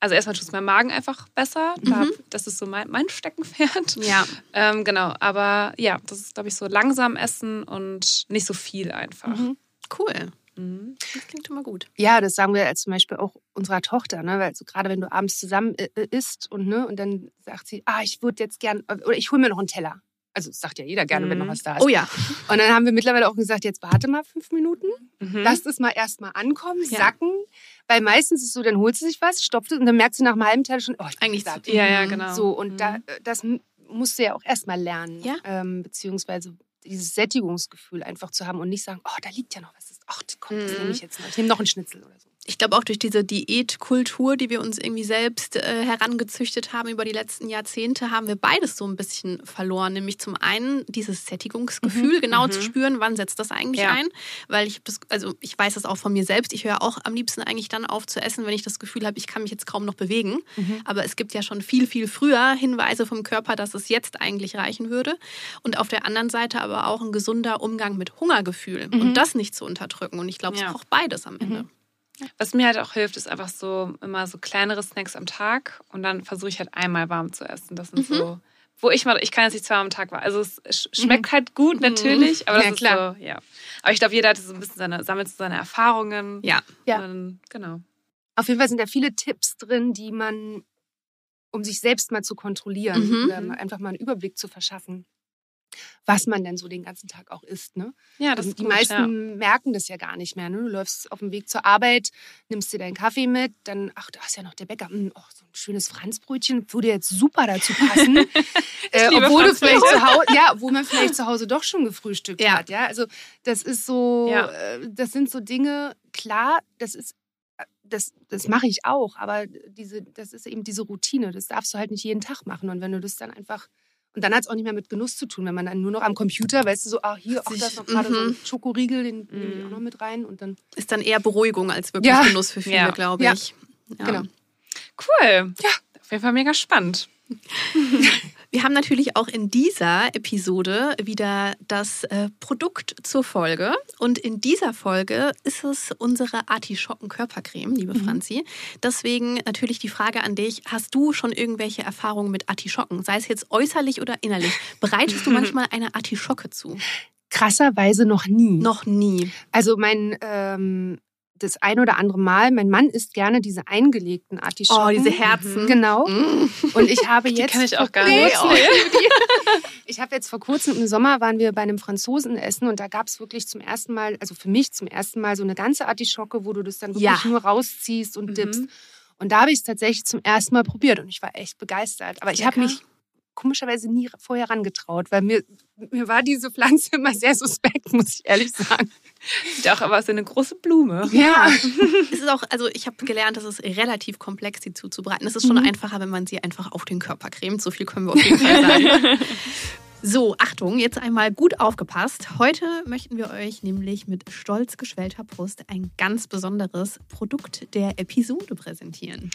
C: also erstmal tut es meinem Magen einfach besser. Da, das ist so mein, mein Steckenpferd.
B: ja.
C: Ähm, genau, aber ja, das ist, glaube ich, so langsam essen und nicht so viel einfach.
B: Cool.
C: Mhm.
B: Das klingt immer gut.
A: Ja, das sagen wir als zum Beispiel auch unserer Tochter, ne? Weil so gerade wenn du abends zusammen äh, äh, isst und ne, und dann sagt sie, ah, ich würde jetzt gern oder ich hole mir noch einen Teller. Also das sagt ja jeder gerne, wenn noch was da ist.
B: Oh ja.
A: Und dann haben wir mittlerweile auch gesagt, jetzt warte mal fünf Minuten,
C: Mhm.
A: lass das mal erstmal ankommen,
B: Ja.
A: sacken. Weil meistens ist es so, dann holt sie sich was, stopft es und dann merkt sie nach einem halben Teil schon, oh, ich bin
B: Eigentlich
A: satt.
C: Ja, ja, genau.
A: So, und
C: Mhm.
A: da, das musst du ja auch erstmal lernen.
B: Ja.
A: Ähm, beziehungsweise dieses Sättigungsgefühl einfach zu haben und nicht sagen, oh, da liegt ja noch was. Ach, komm, das
B: Mhm.
A: nehme ich jetzt noch. Ich nehme noch einen Schnitzel oder so.
B: Ich glaube auch durch diese Diätkultur, die wir uns irgendwie selbst äh, herangezüchtet haben über die letzten Jahrzehnte, haben wir beides so ein bisschen verloren. Nämlich zum einen dieses Sättigungsgefühl, genau zu spüren, wann setzt das eigentlich
C: Ja.
B: ein. Weil ich das, also ich weiß das auch von mir selbst. Ich höre auch am liebsten eigentlich dann auf zu essen, wenn ich das Gefühl habe, ich kann mich jetzt kaum noch bewegen. Aber es gibt ja schon viel, viel früher Hinweise vom Körper, dass es jetzt eigentlich reichen würde. Und auf der anderen Seite aber auch ein gesunder Umgang mit Hungergefühl und das nicht zu unterdrücken. Und ich glaube, es
C: Ja.
B: braucht beides am Ende.
C: Was mir halt auch hilft, ist einfach so immer so kleinere Snacks am Tag und dann versuche ich halt einmal warm zu essen. Das sind so, wo ich mal, ich kann jetzt nicht zweimal am Tag warm. Also es sch- schmeckt halt gut natürlich, aber das
A: Ja,
C: ist
A: klar.
C: so, ja. Aber ich glaube, jeder hat so ein bisschen seine, sammelt so seine Erfahrungen.
B: Ja.
A: Ja.
C: Dann, genau.
A: Auf jeden Fall sind da viele Tipps drin, die man, um sich selbst mal zu kontrollieren
B: Mhm.
A: mal einfach mal einen Überblick zu verschaffen, was man denn so den ganzen Tag auch isst. Ne?
C: Ja, das
A: Also
C: ist
A: die
C: gut,
A: meisten
C: ja.
A: merken das ja gar nicht mehr. Ne? Du läufst auf dem Weg zur Arbeit, nimmst dir deinen Kaffee mit, dann, ach, da ist ja noch der Bäcker. Hm, oh, so ein schönes Franzbrötchen würde jetzt super dazu passen. äh, obwohl, du vielleicht zu Hause, ja, obwohl man vielleicht zu Hause doch schon gefrühstückt
B: Ja.
A: hat. Ja? Also das ist so,
C: Ja.
A: äh, das sind so Dinge, klar, das ist das, das mache ich auch, aber diese, das ist eben diese Routine. Das darfst du halt nicht jeden Tag machen. Und wenn du das dann einfach. Und dann hat es auch nicht mehr mit Genuss zu tun, wenn man dann nur noch am Computer, weißt du, so, ach hier, ach, da ist noch gerade so ein
B: Mhm.
A: Schokoriegel, den nehme ich
C: Mhm.
A: auch noch mit rein. Und dann.
B: ist dann eher Beruhigung als wirklich
A: Ja.
B: Genuss für viele,
C: Ja.
B: glaube
A: Ja.
B: ich. Ja.
A: Genau.
C: Cool. Ja. Auf jeden Fall mega spannend.
B: Wir haben natürlich auch in dieser Episode wieder das äh, Produkt zur Folge. Und in dieser Folge ist es unsere Artischocken-Körpercreme, liebe Franzi. Deswegen natürlich die Frage an dich: Hast du schon irgendwelche Erfahrungen mit Artischocken? Sei es jetzt äußerlich oder innerlich. Bereitest du manchmal eine Artischocke zu?
A: Krasserweise noch nie.
B: Noch nie.
A: Also mein. Ähm, das ein oder andere Mal, mein Mann isst gerne diese eingelegten Artischocken.
B: Oh, diese Herzen.
A: Genau.
B: Mm.
A: Und ich habe
C: Die
A: jetzt.
C: kann ich auch
A: vor
C: gar nicht.
A: kurzem- Ich habe jetzt vor kurzem im Sommer waren wir bei einem Franzosen essen und da gab es wirklich zum ersten Mal, also für mich zum ersten Mal so eine ganze Artischocke, wo du das dann wirklich
B: Ja.
A: nur rausziehst und
C: Mhm.
A: dippst. Und da habe ich es tatsächlich zum ersten Mal probiert und ich war echt begeistert. Aber ich habe mich komischerweise nie vorher rangetraut, weil mir, mir war diese Pflanze immer sehr suspekt, muss ich ehrlich sagen.
C: Sieht auch aber aus wie eine große Blume.
A: Ja.
B: Es ist auch, also ich habe gelernt, es ist relativ komplex, sie zuzubereiten. Es ist schon
A: Mhm.
B: einfacher, wenn man sie einfach auf den Körper cremt. So viel können wir auf jeden Fall sagen. So, Achtung, jetzt einmal gut aufgepasst. Heute möchten wir euch nämlich mit stolz geschwellter Brust ein ganz besonderes Produkt der Episode präsentieren.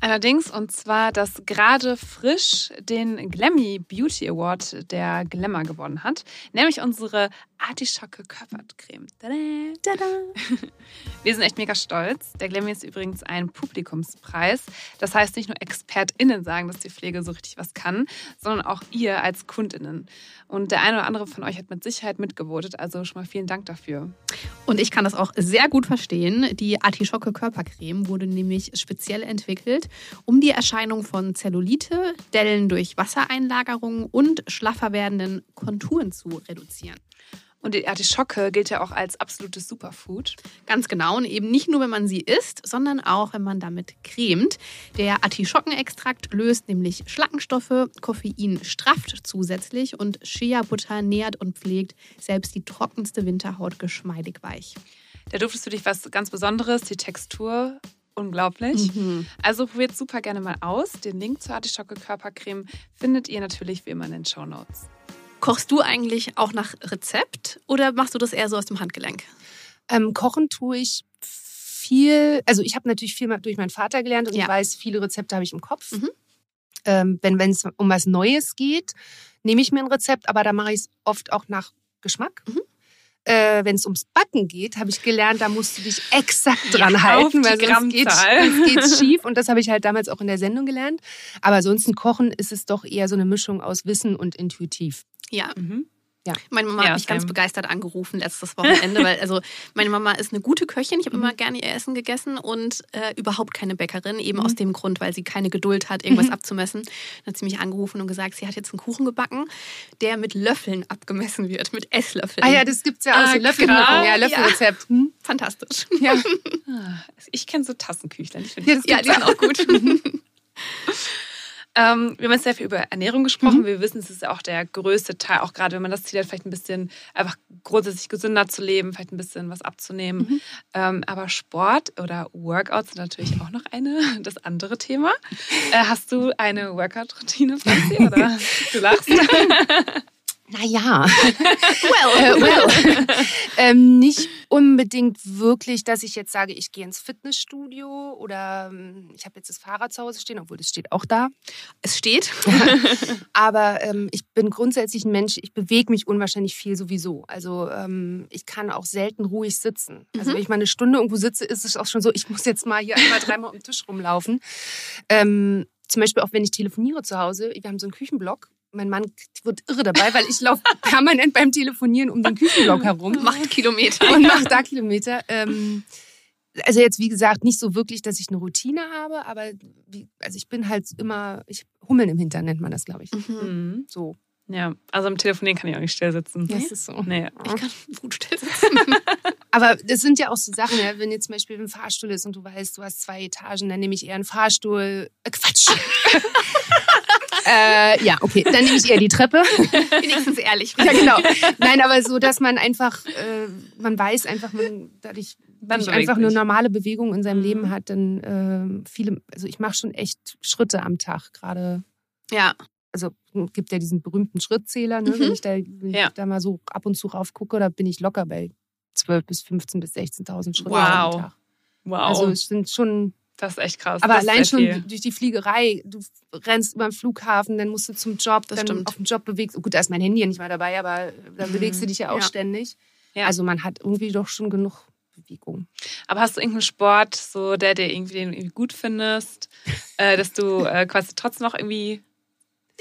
C: Allerdings, und zwar, dass gerade frisch den Glammy Beauty Award der Glamour gewonnen hat, nämlich unsere Artischocke Körpercreme. Tada!
B: Tada!
C: Wir sind echt mega stolz. Der Glammy ist übrigens ein Publikumspreis. Das heißt, nicht nur ExpertInnen sagen, dass die Pflege so richtig was kann, sondern auch ihr als KundInnen. Und der eine oder andere von euch hat mit Sicherheit mitgevotet, also schon mal vielen Dank dafür.
B: Und ich kann das auch sehr gut verstehen. Die Artischocke Körpercreme wurde nämlich speziell entwickelt, um die Erscheinung von Zellulite, Dellen durch Wassereinlagerung und schlaffer werdenden Konturen zu reduzieren.
C: Und die Artischocke gilt ja auch als absolutes Superfood.
B: Ganz genau. Und eben nicht nur, wenn man sie isst, sondern auch, wenn man damit cremt. Der Artischockenextrakt löst nämlich Schlackenstoffe, Koffein strafft zusätzlich und Shea-Butter nährt und pflegt selbst die trockenste Winterhaut geschmeidig weich.
C: Der Duft ist für dich was ganz Besonderes, die Textur unglaublich. Also probiert super gerne mal aus. Den Link zur Artischocke Körpercreme findet ihr natürlich wie immer in den Show Notes.
B: Kochst du eigentlich auch nach Rezept oder machst du das eher so aus dem Handgelenk?
A: Ähm, kochen tue ich viel, also ich habe natürlich viel durch meinen Vater gelernt und
B: Ja.
A: ich weiß, viele Rezepte habe ich im Kopf.
B: Mhm.
A: Ähm, wenn es um was Neues geht, nehme ich mir ein Rezept, aber da mache ich es oft auch nach Geschmack.
B: Mhm.
A: Äh, wenn es ums Backen geht, habe ich gelernt, da musst du dich exakt dran
C: auf
A: halten, weil sonst geht sonst geht's schief. Und das habe ich halt damals auch in der Sendung gelernt. Aber ansonsten Kochen ist es doch eher so eine Mischung aus Wissen und intuitiv.
B: Ja.
C: Mhm.
B: Meine Mama
C: Ja,
B: hat mich ganz begeistert angerufen letztes Wochenende, weil also meine Mama ist eine gute Köchin. Ich habe
A: Mhm.
B: immer gerne ihr Essen gegessen und äh, überhaupt keine Bäckerin, eben aus dem Grund, weil sie keine Geduld hat, irgendwas
A: Mhm.
B: abzumessen. Dann hat sie mich angerufen und gesagt, sie hat jetzt einen Kuchen gebacken, der mit Löffeln abgemessen wird, mit Esslöffeln.
A: Ah ja, das gibt's ja auch.
C: Ah,
A: so Löffelkochen,
C: krass.
A: ja, Löffelrezept. Hm?
B: Fantastisch.
A: Ja.
C: Ah, Ich kenne so Tassenküchlein. Finde
A: Ja,
C: ich
A: das
B: Ja, die sind auch gut.
C: Ähm, wir haben jetzt sehr viel über Ernährung gesprochen.
A: Mhm.
C: Wir wissen, es ist ja auch der größte Teil, auch gerade wenn man das Ziel hat, vielleicht ein bisschen einfach grundsätzlich gesünder zu leben, vielleicht ein bisschen was abzunehmen.
A: Mhm.
C: Ähm, aber Sport oder Workouts sind natürlich auch noch eine, das andere Thema. Äh, hast du eine Workout-Routine, Franzi? Oder du lachst?
A: Naja.
B: Well.
A: äh, well. ähm, nicht unbedingt wirklich, dass ich jetzt sage, ich gehe ins Fitnessstudio oder ähm, ich habe jetzt das Fahrrad zu Hause stehen, obwohl das steht auch da.
B: Es steht.
A: Aber ähm, ich bin grundsätzlich ein Mensch, ich bewege mich unwahrscheinlich viel sowieso. Also ähm, ich kann auch selten ruhig sitzen. Also
B: Mhm.
A: wenn ich mal eine Stunde irgendwo sitze, ist es auch schon so, ich muss jetzt mal hier einmal, dreimal um den Tisch rumlaufen. Ähm, zum Beispiel auch wenn ich telefoniere zu Hause, wir haben so einen Küchenblock. Mein Mann wird irre dabei, weil ich laufe permanent beim Telefonieren um den Küchenblock herum
B: Macht Kilometer.
A: und mache da Kilometer. Ähm, also jetzt, wie gesagt, nicht so wirklich, dass ich eine Routine habe, aber wie, also ich bin halt immer, ich Hummeln im Hintern nennt man das, glaube ich.
B: Mhm.
C: Mhm.
A: So.
C: Ja, also im Telefonieren kann ich auch nicht still sitzen.
A: Das ist so.
C: Nee.
B: Ich kann gut still sitzen.
A: Aber das sind ja auch so Sachen, ja, wenn jetzt zum Beispiel ein Fahrstuhl ist und du weißt, du hast zwei Etagen, dann nehme ich eher einen Fahrstuhl. Äh, Quatsch. Äh, ja, okay, dann nehme ich eher die Treppe.
B: Wenigstens ehrlich.
A: ja, genau. Nein, aber so, dass man einfach, äh, man weiß einfach, man dadurch
C: Man bewegt
A: einfach eine normale Bewegung in seinem
C: Mhm.
A: Leben hat, dann ähm, viele, also ich mache schon echt Schritte am Tag gerade.
B: Ja.
A: Also gibt ja diesen berühmten Schrittzähler, ne?
B: Mhm.
A: wenn ich, da, wenn
C: Ja.
A: ich da mal so ab und zu rauf gucke, da bin ich locker bei 12 bis 15 bis 16.000 Schritte
C: Wow.
A: am Tag.
C: Wow,
A: Also es sind schon,
C: das ist echt krass.
A: aber
C: das
A: allein schon
C: viel.
A: durch die Fliegerei, du rennst über den Flughafen, dann musst du zum Job,
B: Das
A: dann
B: stimmt.
A: auf dem Job bewegst. Oh, gut, da ist mein Handy ja nicht mal dabei, aber da bewegst du dich ja auch
B: Ja.
A: ständig.
C: Ja.
A: Also man hat irgendwie doch schon genug Bewegung.
C: Aber hast du irgendeinen Sport, so der, der irgendwie, den irgendwie gut findest, äh, dass du äh, quasi trotzdem noch irgendwie.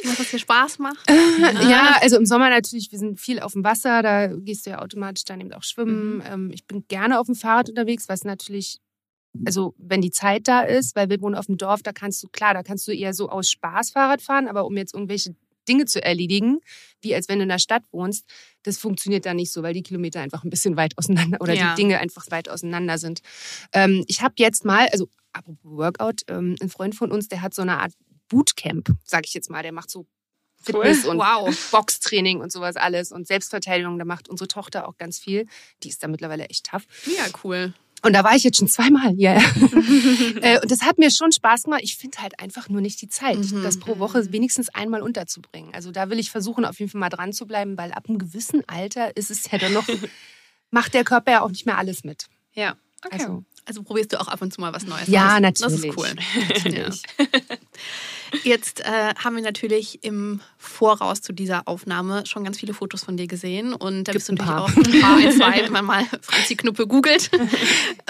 B: Was was dir Spaß macht.
A: Ja, also im Sommer natürlich, wir sind viel auf dem Wasser, da gehst du ja automatisch dann eben auch schwimmen.
C: Mhm.
A: Ähm, ich bin gerne auf dem Fahrrad unterwegs, was natürlich, also wenn die Zeit da ist, weil wir wohnen auf dem Dorf, da kannst du, klar, da kannst du eher so aus Spaß Fahrrad fahren, aber um jetzt irgendwelche Dinge zu erledigen, wie als wenn du in der Stadt wohnst, das funktioniert da nicht so, weil die Kilometer einfach ein bisschen weit auseinander oder
B: Ja.
A: die Dinge einfach weit auseinander sind. Ähm, ich habe jetzt mal, also apropos Workout, ähm, ein Freund von uns, der hat so eine Art Bootcamp, sag ich jetzt mal, der macht so Fitness und
B: Wow.
A: Boxtraining und sowas alles und Selbstverteidigung, da macht unsere Tochter auch ganz viel. Die ist da mittlerweile echt tough.
B: Ja, cool.
A: Und da war ich jetzt schon zweimal, ja. Äh, und das hat mir schon Spaß gemacht. Ich finde halt einfach nur nicht die Zeit,
B: Mhm.
A: das pro Woche wenigstens einmal unterzubringen. Also da will ich versuchen, auf jeden Fall mal dran zu bleiben, weil ab einem gewissen Alter ist es ja dann noch, macht der Körper ja auch nicht mehr alles mit.
C: Ja. Okay.
A: Also,
B: Also probierst du auch ab und zu mal was Neues
A: Ja,
B: aus.
A: natürlich.
B: Das ist cool.
A: natürlich.
B: Jetzt äh, haben wir natürlich im Voraus zu dieser Aufnahme schon ganz viele Fotos von dir gesehen und da
A: Gibt
B: bist du natürlich auch ein paar, ein, zwei, wenn man mal Franzi Knuppe googelt.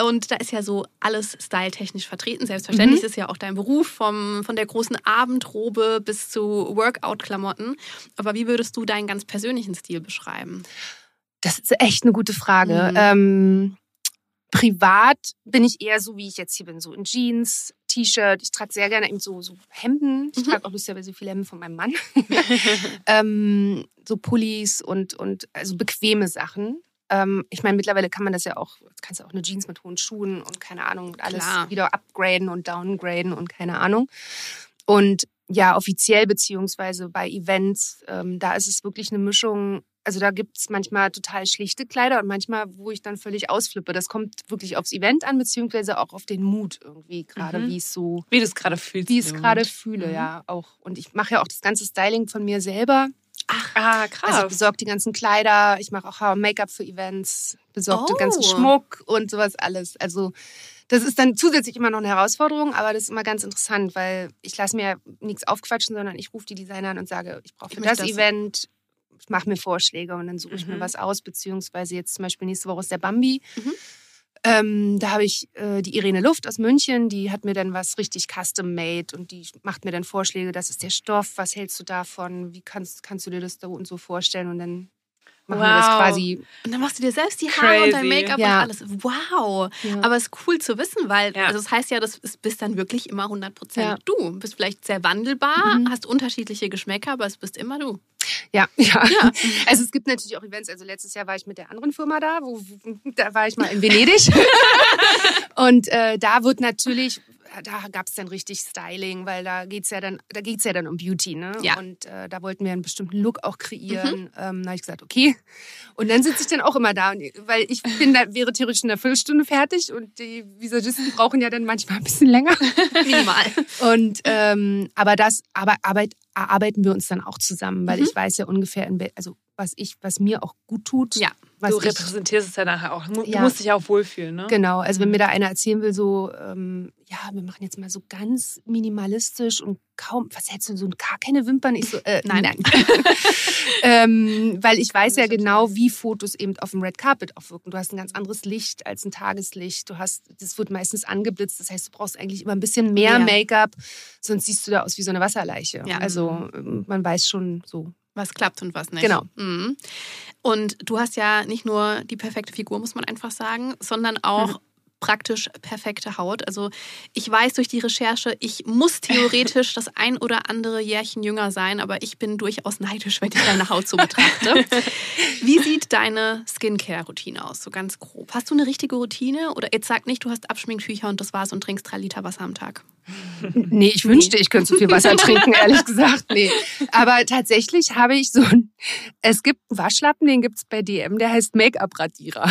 B: Und da ist ja so alles styletechnisch vertreten. Selbstverständlich
A: Mhm.
B: ist ja auch dein Beruf vom, von der großen Abendrobe bis zu Workout-Klamotten. Aber wie würdest du deinen ganz persönlichen Stil beschreiben?
A: Das ist echt eine gute Frage.
B: Mhm.
A: Ähm, privat bin ich eher so, wie ich jetzt hier bin, so in Jeans, T-Shirt. Ich trage sehr gerne eben so, so Hemden. Ich
B: Mhm.
A: trage auch lustigerweise viele Hemden von meinem Mann. ähm, so Pullis und, und also bequeme Sachen. Ähm, ich meine, mittlerweile kann man das ja auch, kannst du auch eine Jeans mit hohen Schuhen und keine Ahnung, alles
B: Klar.
A: wieder upgraden und downgraden und keine Ahnung. Und ja, offiziell beziehungsweise bei Events, ähm, da ist es wirklich eine Mischung. Also da gibt es manchmal total schlichte Kleider und manchmal, wo ich dann völlig ausflippe. Das kommt wirklich aufs Event an, beziehungsweise auch auf den Mut irgendwie, gerade
C: Mhm.
A: wie es so,
C: Wie du es gerade fühlst.
A: wie ich es gerade fühle,
C: Mhm.
A: ja auch. Und ich mache ja auch das ganze Styling von mir selber.
C: Ah,
A: Also ich
C: krass.
A: besorge die ganzen Kleider, ich mache auch Make-up für Events, besorge den
B: Oh.
A: ganzen Schmuck und sowas alles. Also das ist dann zusätzlich immer noch eine Herausforderung, aber das ist immer ganz interessant, weil ich lasse mir nichts aufquatschen, sondern ich rufe die Designer an und sage, ich brauche für das,
B: das.
A: Event, ich mache mir Vorschläge und dann suche ich mir
C: Mhm.
A: was aus, beziehungsweise jetzt zum Beispiel nächste Woche ist der Bambi.
B: Mhm.
A: Ähm, da habe ich äh, die Irene Luft aus München, die hat mir dann was richtig custom-made und die macht mir dann Vorschläge, das ist der Stoff, was hältst du davon, wie kannst, kannst du dir das da und so vorstellen und dann machen wir das
C: Wow.
A: quasi.
B: Und dann machst du dir selbst die Haare und dein
C: Crazy.
B: Make-up
A: Ja.
B: und alles. Wow.
A: Ja.
B: Aber es ist cool zu wissen, weil
C: Ja.
B: also das heißt ja, das ist- bist dann wirklich immer 100%
A: Ja.
B: du. Bist vielleicht sehr wandelbar,
A: Mhm.
B: hast unterschiedliche Geschmäcker, aber es bist immer du.
A: Ja, ja.
B: Ja.
A: Also es gibt natürlich auch Events. Also letztes Jahr war ich mit der anderen Firma da, wo, wo da war ich mal in Venedig. und äh, da wird natürlich, da gab es dann richtig Styling, weil da geht's ja dann, da geht's ja dann um Beauty, ne?
B: Ja.
A: Und äh, da wollten wir einen bestimmten Look auch kreieren. Ähm, da habe ich gesagt, okay. Und dann sitze ich dann auch immer da, und, weil ich bin da wäre theoretisch in einer Viertelstunde fertig und die Visagisten brauchen ja dann manchmal ein bisschen länger.
B: Minimal.
A: Und ähm, aber das, aber arbeit, erarbeiten wir uns dann auch zusammen, weil
B: Mhm.
A: ich weiß ja ungefähr, in also was ich, was mir auch gut tut.
B: Ja,
C: Du
A: ich,
C: repräsentierst es ja nachher auch. Du
A: Ja.
C: musst dich ja auch wohlfühlen, ne?
A: Genau, also wenn mir da einer erzählen will, so, ähm, ja, wir machen jetzt mal so ganz minimalistisch und kaum, was hältst du, so gar keine Wimpern? Ich so, äh,
B: Nein.
A: nein. ähm, weil ich weiß ja genau, wie Fotos eben auf dem Red Carpet auch wirken. Du hast ein ganz anderes Licht als ein Tageslicht. Du hast, das wird meistens angeblitzt. Das heißt, du brauchst eigentlich immer ein bisschen mehr
B: Mehr.
A: Make-up, sonst siehst du da aus wie so eine Wasserleiche.
B: Ja.
A: Also ähm, man weiß schon so.
B: Was klappt und was nicht.
A: Genau.
B: Mhm. Und du hast ja nicht nur die perfekte Figur, muss man einfach sagen, sondern auch praktisch perfekte Haut. Also ich weiß durch die Recherche, ich muss theoretisch das ein oder andere Jährchen jünger sein, aber ich bin durchaus neidisch, wenn ich deine Haut so betrachte. Wie sieht deine Skincare-Routine aus, so ganz grob? Hast du eine richtige Routine oder jetzt sag nicht, du hast Abschminktücher und das war's und trinkst drei Liter Wasser am Tag?
A: Nee, ich wünschte, ich könnte so viel Wasser trinken, ehrlich gesagt. Nee. Aber tatsächlich habe ich so ein, es gibt einen Waschlappen, den gibt es bei DM, der heißt Make-up-Radierer.
B: Ah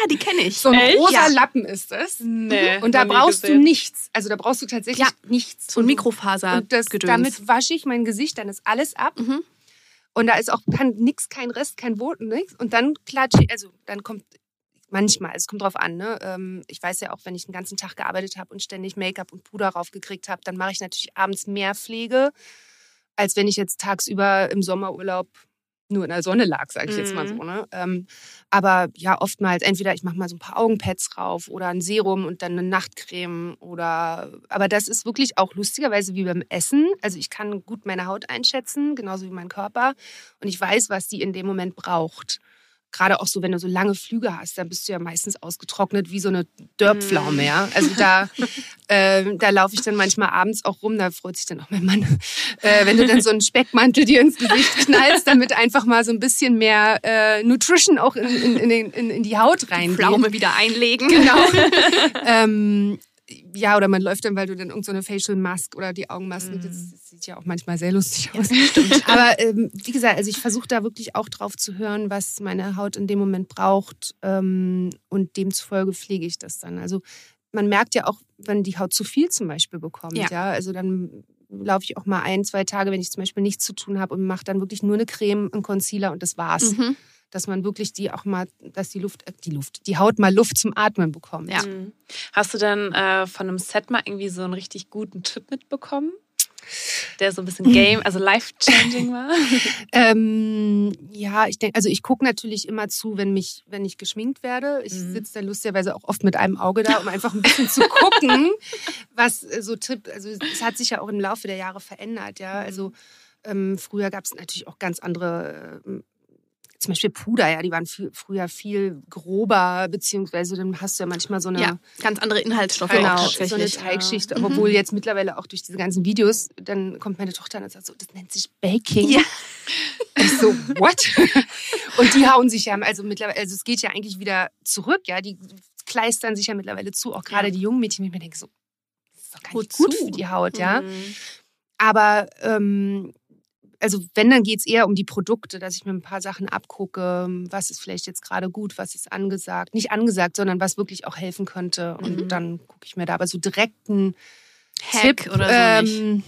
B: ja, die kenne ich.
A: So ein
C: Echt?
A: großer
B: Ja.
A: Lappen ist das.
C: Nee,
A: Und da brauchst du
C: gesehen.
A: nichts. Also da brauchst du tatsächlich
B: Ja.
A: nichts.
B: So ein
A: Und-
B: Mikrofaser.
A: Und das, damit wasche ich mein Gesicht, dann ist alles ab.
B: Mhm.
A: Und da ist auch kein, nix, kein Rest, kein Boden, nichts. Und dann klatsche ich, also dann kommt manchmal, es kommt drauf an, ne? Ähm, Ich weiß ja auch, wenn ich den ganzen Tag gearbeitet habe und ständig Make-up und Puder raufgekriegt habe, dann mache ich natürlich abends mehr Pflege, als wenn ich jetzt tagsüber im Sommerurlaub nur in der Sonne lag, sage ich jetzt mal
C: Mhm.
A: so. Ne? Ähm, aber ja, oftmals, entweder ich mache mal so ein paar Augenpads rauf oder ein Serum und dann eine Nachtcreme oder. Aber das ist wirklich auch lustigerweise wie beim Essen. Also ich kann gut meine Haut einschätzen, genauso wie mein Körper. Und ich weiß, was die in dem Moment braucht. Gerade auch so, wenn du so lange Flüge hast, dann bist du ja meistens ausgetrocknet wie so eine Dörrpflaume, ja. Also da, äh, da laufe ich dann manchmal abends auch rum, da freut sich dann auch mein Mann, äh, wenn du dann so einen Speckmantel dir ins Gesicht knallst, damit einfach mal so ein bisschen mehr äh, Nutrition auch in, in, in, in, die Haut reingeht.
B: Pflaume wieder einlegen.
A: Genau. ähm, ja, oder man läuft dann, weil du dann irgendeine so eine Facial Mask oder die Augenmasken, das, das sieht ja auch manchmal sehr lustig aus. Aber ähm, wie gesagt, also ich versuche da wirklich auch drauf zu hören, was meine Haut in dem Moment braucht ähm, und demzufolge pflege ich das dann. Also man merkt ja auch, wenn die Haut zu viel zum Beispiel bekommt,
B: Ja.
A: ja, also dann laufe ich auch mal ein, zwei Tage, wenn ich zum Beispiel nichts zu tun habe und mache dann wirklich nur eine Creme, einen Concealer und das war's.
B: Mhm.
A: Dass man wirklich die auch mal, dass die Luft, äh, die Luft, die Haut mal Luft zum Atmen bekommt.
B: Ja.
C: Mhm. Hast du dann äh, von einem Set mal irgendwie so einen richtig guten Tipp mitbekommen? Der so ein bisschen Game, also life-changing war?
A: Ähm, ja, ich denke, also ich gucke natürlich immer zu, wenn mich, wenn ich geschminkt werde. Ich
C: Mhm.
A: sitze dann lustigerweise auch oft mit einem Auge da, um einfach ein bisschen zu gucken, was äh, so Tipp, also es hat sich ja auch im Laufe der Jahre verändert, ja. Also ähm, früher gab es natürlich auch ganz andere, äh, zum Beispiel Puder, ja, die waren viel, früher viel grober, beziehungsweise dann hast du ja manchmal so eine
B: Ja, ganz andere Inhaltsstoffe
A: Genau,
B: auch
A: so eine
B: tatsächlich.
A: Teigschicht.
B: Mhm.
A: Obwohl jetzt mittlerweile auch durch diese ganzen Videos, dann kommt meine Tochter und sagt so, das nennt sich Baking.
B: Ja.
A: Ich so, what? und die hauen sich ja, also mittlerweile, also es geht ja eigentlich wieder zurück, ja, die kleistern sich ja mittlerweile zu, auch gerade
B: Ja.
A: die jungen Mädchen, ich mir denke so, das ist doch gar nicht
B: Wozu?
A: gut für die Haut, ja.
C: Mhm.
A: Aber ähm, also wenn, dann geht es eher um die Produkte, dass ich mir ein paar Sachen abgucke, was ist vielleicht jetzt gerade gut, was ist angesagt. Nicht angesagt, sondern was wirklich auch helfen könnte. Und
B: Mhm.
A: dann gucke ich mir da aber so direkt einen
B: Hack
A: Tipp.
B: oder so nicht.
A: ähm,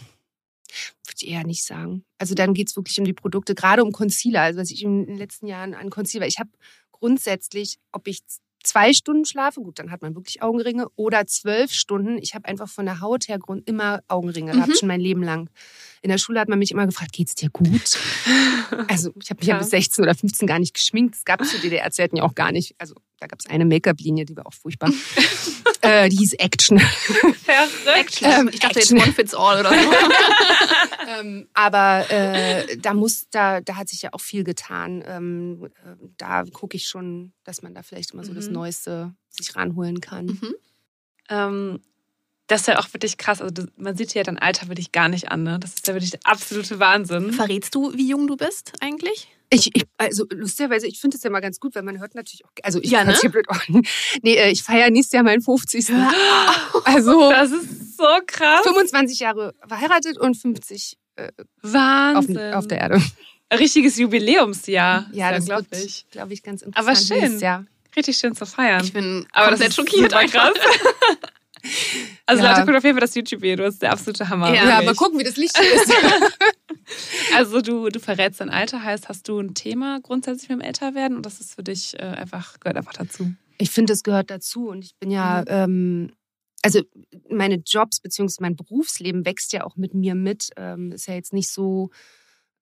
A: Würde ich eher nicht sagen. Also dann geht's wirklich um die Produkte, gerade um Concealer. Also was ich in den letzten Jahren an Concealer, ich habe grundsätzlich, ob ich zwei Stunden schlafe, gut, dann hat man wirklich Augenringe, oder zwölf Stunden. Ich habe einfach von der Haut her Grund immer Augenringe
B: Mhm.
A: gehabt, schon mein Leben lang. In der Schule hat man mich immer gefragt, geht's dir gut? Also ich habe mich ja
C: Ja.
A: bis 16 oder 15 gar nicht geschminkt. Das gab es zu DDR-Zeiten ja auch gar nicht. Also da gab es eine Make-up-Linie, die war auch furchtbar. äh, die hieß Action.
C: Verrückt.
A: Ähm,
B: ich dachte jetzt
A: Action.
B: One Fits All oder so.
A: ähm, aber äh, da muss, da, da hat sich ja auch viel getan. Ähm, äh, da gucke ich schon, dass man da vielleicht immer so das
C: Mhm.
A: Neueste sich ranholen kann.
B: Mhm.
C: Das ist ja auch wirklich krass. Also das, man sieht ja dein Alter wirklich gar nicht an. Ne? Das ist ja wirklich der absolute Wahnsinn.
B: Verrätst du, wie jung du bist eigentlich?
A: Ich, ich, also lustigerweise, ich finde es ja mal ganz gut, weil man hört natürlich auch, also ich
B: Ja, ne?
A: hier blöd. Nee, äh, ich feiere nächstes Jahr meinen 50. Also
C: Das ist so krass.
A: 25 Jahre verheiratet und 50 äh, auf,
C: Wahnsinn.
A: auf der Erde.
C: Richtiges Jubiläumsjahr.
A: Ja, das
C: glaube
A: wird,
C: ich.
A: glaube ich, ganz
C: Aber
A: interessant.
C: schön.
A: nächstes Jahr.
C: Richtig schön zu feiern.
B: Ich bin
C: Aber
B: komplett
C: das ist
B: schockiert.
C: super
B: einfach.
C: krass. Also
A: Ja.
C: Leute, guckt auf jeden Fall das YouTube-Video. Das ist der absolute Hammer.
B: Ja.
A: Ja, mal gucken, wie das Licht hier ist.
C: Also du, du verrätst dein Alter, heißt, hast du ein Thema grundsätzlich mit dem Älterwerden und das ist für dich äh, einfach, gehört einfach dazu.
A: Ich finde, es gehört dazu und ich bin ja, ähm, also meine Jobs beziehungsweise mein Berufsleben wächst ja auch mit mir mit. Ähm, ist ja jetzt nicht so,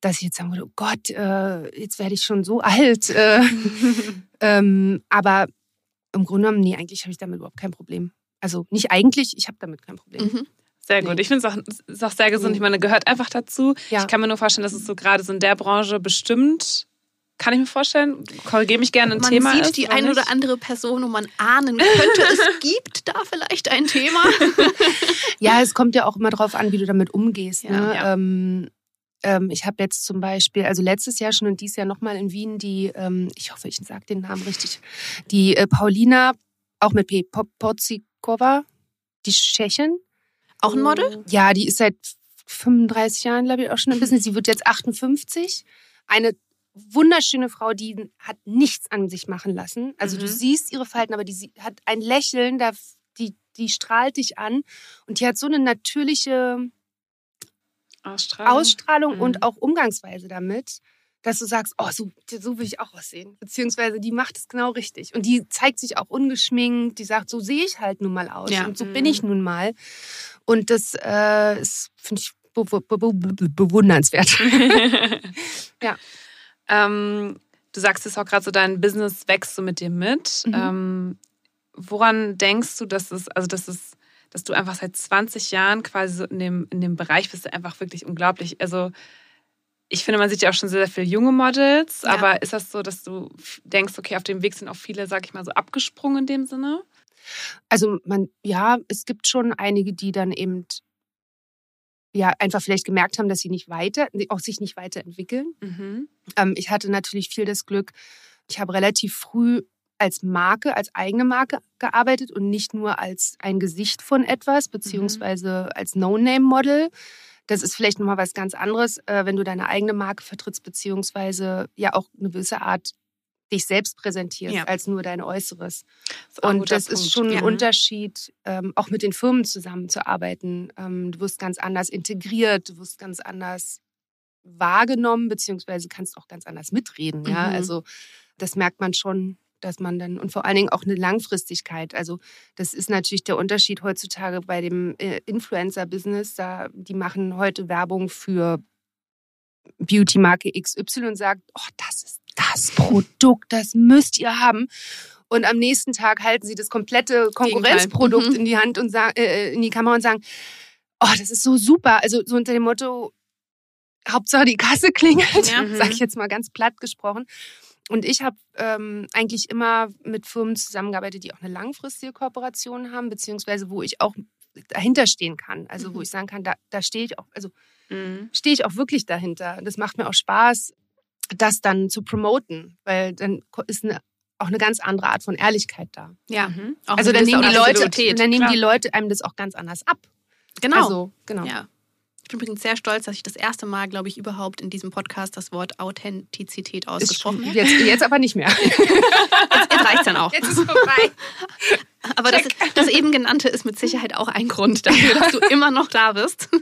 A: dass ich jetzt sagen würde, oh Gott, äh, jetzt werde ich schon so alt. Äh, ähm, aber im Grunde genommen, nee, eigentlich habe ich damit überhaupt kein Problem. Also nicht eigentlich, ich habe damit kein Problem.
B: Mhm.
C: Sehr gut.
A: Nee.
C: Ich finde es auch, auch sehr gesund.
A: Nee.
C: Ich meine, gehört einfach dazu.
A: Ja.
C: Ich kann mir nur vorstellen, dass es so gerade so in der Branche bestimmt, kann ich mir vorstellen, korrigiere mich gerne, ein
B: Man
C: Thema
B: sieht
C: ist.
B: die eine oder andere Person und man ahnen könnte, es gibt da vielleicht ein Thema.
A: Ja, es kommt ja auch immer drauf an, wie du damit umgehst.
B: Ja,
A: ne?
C: ja.
A: Ähm, ähm, ich habe jetzt zum Beispiel, also letztes Jahr schon und dieses Jahr nochmal in Wien die, ähm, ich hoffe, ich sage den Namen richtig, die äh, Paulina, auch mit P, Po- Porzikova, die Tschechin.
B: Auch ein Model?
A: Ja, die ist seit 35 Jahren, glaube ich, auch schon im Business. Sie wird jetzt 58. Eine wunderschöne Frau, die hat nichts an sich machen lassen. Also du
C: Mhm.
A: siehst ihre Verhalten, aber die sie- hat ein Lächeln, da, die, die strahlt dich an. Und die hat so eine natürliche
C: Ausstrahlung.
A: Ausstrahlung
C: Mhm.
A: und auch Umgangsweise damit, dass du sagst, oh, so, so will ich auch aussehen. Beziehungsweise die macht es genau richtig. Und die zeigt sich auch ungeschminkt, die sagt, so sehe ich halt nun mal aus.
B: Ja.
A: Und so
C: Mhm.
A: bin ich nun mal. Und das äh, ist, finde ich, be be be be bewundernswert.
C: ähm, du sagst es auch gerade so, dein Business wächst so mit dir mit.
A: Mhm.
C: Ähm, woran denkst du, dass es, also dass es, dass du einfach seit 20 Jahren quasi so in dem, in dem Bereich bist, einfach wirklich unglaublich. Also ich finde, man sieht ja auch schon sehr, sehr viele junge Models,
A: Ja.
C: aber ist das so, dass du denkst, okay, auf dem Weg sind auch viele, sag ich mal, so abgesprungen in dem Sinne?
A: Also man, ja, es gibt schon einige, die dann eben ja einfach vielleicht gemerkt haben, dass sie nicht weiter, auch sich nicht weiterentwickeln.
C: Mhm.
A: Ähm, ich hatte natürlich viel das Glück, ich habe relativ früh als Marke, als eigene Marke gearbeitet und nicht nur als ein Gesicht von etwas, beziehungsweise als No-Name-Model. Das ist vielleicht nochmal was ganz anderes, äh, wenn du deine eigene Marke vertrittst, beziehungsweise ja auch eine gewisse Art dich selbst präsentierst,
B: Ja.
A: als nur dein Äußeres.
C: ist ein
A: Und das ist
C: Punkt.
A: schon ein
B: Ja.
A: Unterschied, ähm, auch mit den Firmen zusammenzuarbeiten. Ähm, du wirst ganz anders integriert, du wirst ganz anders wahrgenommen, beziehungsweise kannst auch ganz anders mitreden. Ja,
B: Mhm.
A: also das merkt man schon, dass man dann und vor allen Dingen auch eine Langfristigkeit. Also das ist natürlich der Unterschied heutzutage bei dem äh, Influencer-Business. Da die machen heute Werbung für Beauty-Marke XY und sagt, oh, das ist das Produkt, das müsst ihr haben. Und am nächsten Tag halten sie das komplette Konkurrenzprodukt
B: Mhm.
A: in die Hand und sagen, äh, in die Kamera und sagen, oh, das ist so super. Also so unter dem Motto, Hauptsache die Kasse klingelt,
B: Ja.
A: sag ich jetzt mal ganz platt gesprochen. Und ich habe ähm, eigentlich immer mit Firmen zusammengearbeitet, die auch eine langfristige Kooperation haben, beziehungsweise wo ich auch dahinter stehen kann. Also wo
B: Mhm.
A: ich sagen kann, da, da stehe ich auch, also
C: Mhm.
A: stehe ich auch wirklich dahinter. Das macht mir auch Spaß, das dann zu promoten, weil dann ist eine, auch eine ganz andere Art von Ehrlichkeit da.
B: Ja.
C: Mhm.
B: Auch
A: also
B: eine
A: dann nehmen, die Leute, dann nehmen die. Leute einem das auch ganz anders ab.
B: Genau.
A: Also, genau.
B: Ja. Ich bin übrigens sehr stolz, dass ich das erste Mal, glaube ich, überhaupt in diesem Podcast das Wort Authentizität ausgesprochen habe.
A: Jetzt, jetzt aber nicht mehr.
B: Jetzt, jetzt reicht dann auch.
A: Jetzt ist vorbei.
B: Aber das, das eben genannte ist mit Sicherheit auch ein Grund dafür, dass du immer noch da bist.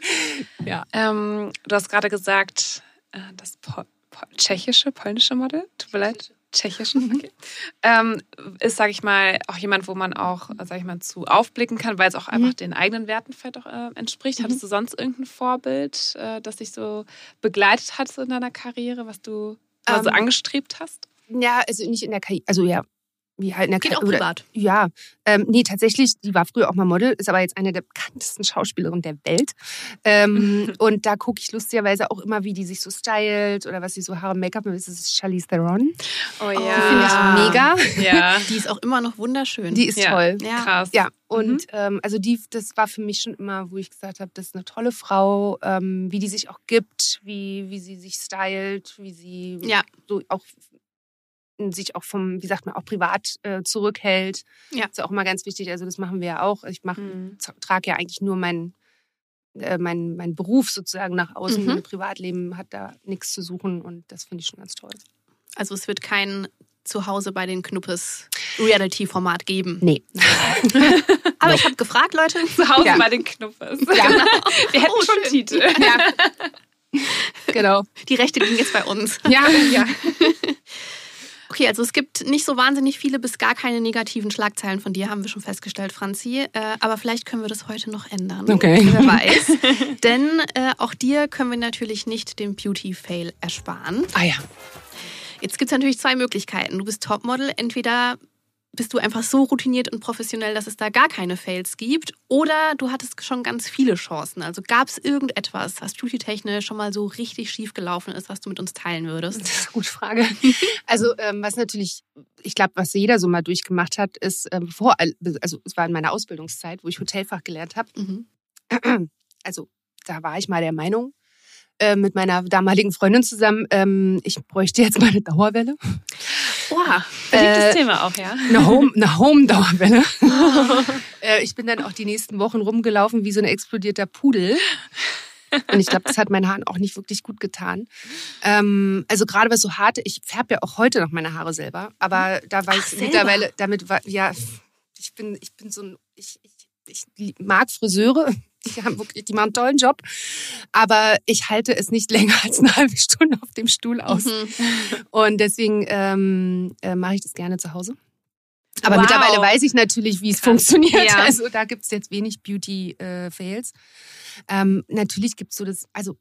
C: Ähm, du hast gerade gesagt, äh, das po po tschechische, polnische Model, tut mir leid, tschechische, okay. ähm, ist, sage ich mal, auch jemand, wo man auch, sage ich mal, zu aufblicken kann, weil es auch einfach den eigenen Werten vielleicht auch äh, entspricht. Hattest du sonst irgendein Vorbild, äh, das dich so begleitet hat in deiner Karriere, was du
A: Ähm,
C: angestrebt hast?
A: Ja, also nicht in der Karriere, also ja, wie halt in der
B: Geht auch
A: Karriere.
B: privat.
A: Ja, ähm, nee, tatsächlich, die war früher auch mal Model, ist aber jetzt eine der bekanntesten Schauspielerinnen der Welt. Ähm, und da gucke ich lustigerweise auch immer, wie die sich so stylt oder was sie so Haare und Make-up. Das ist Charlize Theron.
C: Oh
A: Die finde ich mega.
C: Ja,
B: Die ist auch immer noch wunderschön.
A: Die ist
C: ja.
A: toll.
B: Ja.
C: krass.
A: Ja, und ähm, also die, das war für mich schon immer, wo ich gesagt habe, das ist eine tolle Frau, ähm, wie die sich auch gibt, wie, wie sie sich stylt, wie sie
B: Ja.
A: so auch sich auch vom, wie sagt man, auch privat äh, zurückhält.
B: Ja.
A: Ist auch immer ganz wichtig. Also das machen wir ja auch. Ich mach,
C: Mhm.
A: trage ja eigentlich nur meinen äh, mein, mein Beruf sozusagen nach außen.
B: Mhm.
A: Mein Privatleben hat da nichts zu suchen und das finde ich schon ganz toll.
B: Also es wird kein Zuhause bei den Knuppes Reality-Format geben.
A: Nee.
B: Aber ich habe gefragt, Leute.
C: Zu Hause
A: Ja.
C: bei den Knuffes.
A: Ja,
C: Wir hätten
B: Oh,
C: schon
B: schön.
C: Titel.
A: ja. genau.
B: Die Rechte liegen jetzt bei uns.
A: Ja, ja.
B: Okay, also es gibt nicht so wahnsinnig viele bis gar keine negativen Schlagzeilen von dir, haben wir schon festgestellt, Franzi. Äh, aber vielleicht können wir das heute noch ändern.
A: Okay.
B: Wer weiß. Denn äh, auch dir können wir natürlich nicht den Beauty-Fail ersparen.
A: Ah ja.
B: Jetzt gibt es natürlich zwei Möglichkeiten. Du bist Topmodel, entweder bist du einfach so routiniert und professionell, dass es da gar keine Fails gibt, oder du hattest schon ganz viele Chancen. Also gab es irgendetwas, was beauty-technisch schon mal so richtig schief gelaufen ist, was du mit uns teilen würdest?
A: Das ist eine gute Frage. Also ähm, was natürlich, ich glaube, was jeder so mal durchgemacht hat, ist, ähm, vor, also es war in meiner Ausbildungszeit, wo ich Hotelfach gelernt habe.
B: Mhm.
A: Also da war ich mal der Meinung, äh, mit meiner damaligen Freundin zusammen, ähm, ich bräuchte jetzt mal eine Dauerwelle.
B: Oha.
C: Beliebtes
A: Äh,
C: Thema auch, ja.
A: Eine Home, eine Home-Dauerwelle. äh, ich bin dann auch die nächsten Wochen rumgelaufen wie so ein explodierter Pudel. Und ich glaube, das hat meinen Haaren auch nicht wirklich gut getan. Ähm, also gerade was so harte, ich färbe ja auch heute noch meine Haare selber, aber da war
B: Ach,
A: ich mittlerweile, damit war, ja, ich bin, ich bin so ein, ich, ich, ich mag Friseure, die haben wirklich, die machen einen tollen Job, aber ich halte es nicht länger als eine halbe Stunde auf dem Stuhl aus.
B: Mhm.
A: Und deswegen ähm, äh, mache ich das gerne zu Hause. Aber
C: Wow.
A: mittlerweile weiß ich natürlich, wie es
C: Krass.
A: funktioniert.
B: Ja.
A: Also da gibt es jetzt wenig Beauty-Fails. ähm, natürlich gibt es so das, also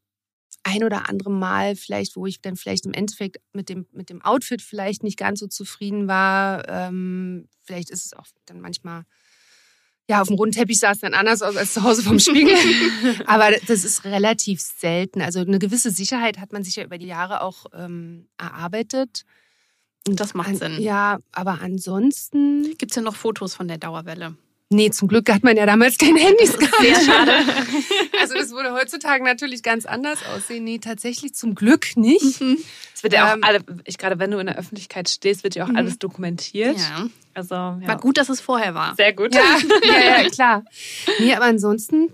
A: ein oder andere Mal vielleicht, wo ich dann vielleicht im Endeffekt mit dem, mit dem Outfit vielleicht nicht ganz so zufrieden war. Ähm, vielleicht ist es auch dann manchmal, ja, auf dem runden Teppich sah es dann anders aus als zu Hause vom Spiegel. Aber das ist relativ selten. Also eine gewisse Sicherheit hat man sich ja über die Jahre auch ähm, erarbeitet. Und
B: Das macht Sinn.
A: Ja, aber ansonsten.
B: Gibt es ja noch Fotos von der Dauerwelle?
A: Nee, zum Glück hat man ja damals keine Handys gehabt.
B: Sehr schade.
A: Also das würde heutzutage natürlich ganz anders aussehen. Nee, tatsächlich zum Glück nicht.
C: Es wird ja auch
A: Ähm,
C: alle, ich gerade wenn du in der Öffentlichkeit stehst, wird ja auch
A: Mhm.
C: alles dokumentiert.
B: Ja.
C: Also ja.
B: War gut, dass es vorher war.
C: Sehr gut.
A: Ja, ja, ja, klar. Nee, aber ansonsten,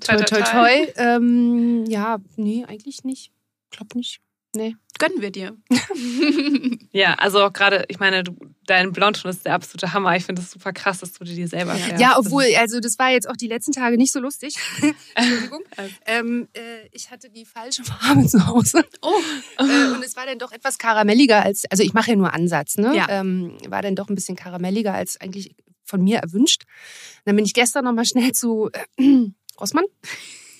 A: toi, toi, toi, ähm, ja, nee, eigentlich nicht. Glaub nicht. Nee.
B: Gönnen wir dir.
C: Ja, also auch gerade, ich meine, du, dein Blondton ist der absolute Hammer. Ich finde es super krass, dass du dir die selber färbst.
A: Ja, obwohl, also das war jetzt auch die letzten Tage nicht so lustig. Entschuldigung. Ähm, äh, ich hatte die falsche Farbe zu Hause.
B: Oh.
A: Äh, und es war dann doch etwas karamelliger als, also ich mache ja nur Ansatz, ne?
B: Ja.
A: Ähm, war dann doch ein bisschen karamelliger als eigentlich von mir erwünscht. Dann bin ich gestern nochmal schnell zu äh, Rossmann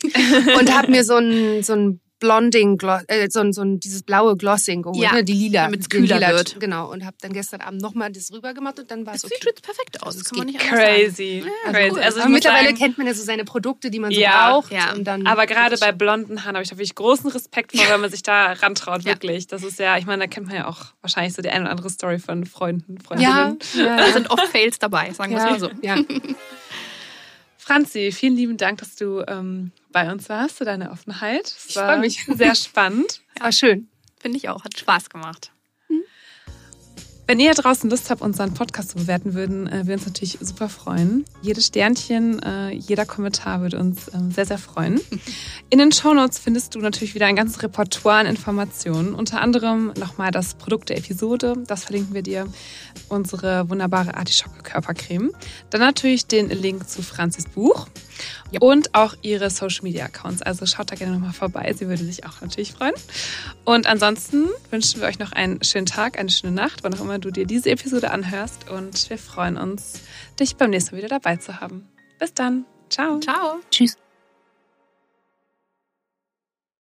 A: und habe mir so ein, so ein Blonding, äh, so ein, so ein, dieses blaue Glossing geholt,
B: Ja,
A: ne? die lila.
B: damit's
A: den
B: kühler
A: lila,
B: wird.
A: Genau, und habe dann gestern Abend nochmal das rüber gemacht und dann war es
B: sieht
A: okay.
B: jetzt perfekt aus.
A: Also
B: Das
A: es
B: kann man
A: geht
B: nicht anders sagen.
C: Crazy.
B: Ja,
C: Crazy.
B: cool.
C: Also ich
A: Aber mittlerweile
C: sagen,
A: kennt man ja so seine Produkte, die man so
C: Ja,
A: braucht.
B: ja.
A: Und dann
C: aber gerade bei blonden Haaren habe ich da wirklich großen Respekt vor, wenn man sich da rantraut,
B: Ja.
C: wirklich. Das ist ja, ich meine, da kennt man ja auch wahrscheinlich so die eine oder andere Story von Freunden,
A: ja,
C: Freundinnen.
A: ja,
B: Da
A: ja.
B: sind oft Fails dabei, sagen wir es
A: ja,
B: mal so.
A: ja.
C: Franzi, vielen lieben Dank, dass du ähm, bei uns warst, für deine Offenheit. Es
A: Ich
C: war
A: freu mich.
C: Sehr spannend.
A: War schön.
B: Finde ich auch. Hat Spaß gemacht.
C: Wenn ihr draußen Lust habt, unseren Podcast zu bewerten, würden äh, wir uns natürlich super freuen. Jedes Sternchen, äh, jeder Kommentar würde uns ähm, sehr, sehr freuen. In den Shownotes findest du natürlich wieder ein ganzes Repertoire an Informationen. Unter anderem nochmal das Produkt der Episode. Das verlinken wir dir. Unsere wunderbare Artischocke Körpercreme. Dann natürlich den Link zu Franzis Buch. Ja. Und auch ihre Social Media Accounts. Also schaut da gerne nochmal vorbei. Sie würde sich auch natürlich freuen. Und ansonsten wünschen wir euch noch einen schönen Tag, eine schöne Nacht, wann auch immer du dir diese Episode anhörst. Und wir freuen uns, dich beim nächsten Mal wieder dabei zu haben. Bis dann. Ciao.
B: Ciao.
A: Tschüss.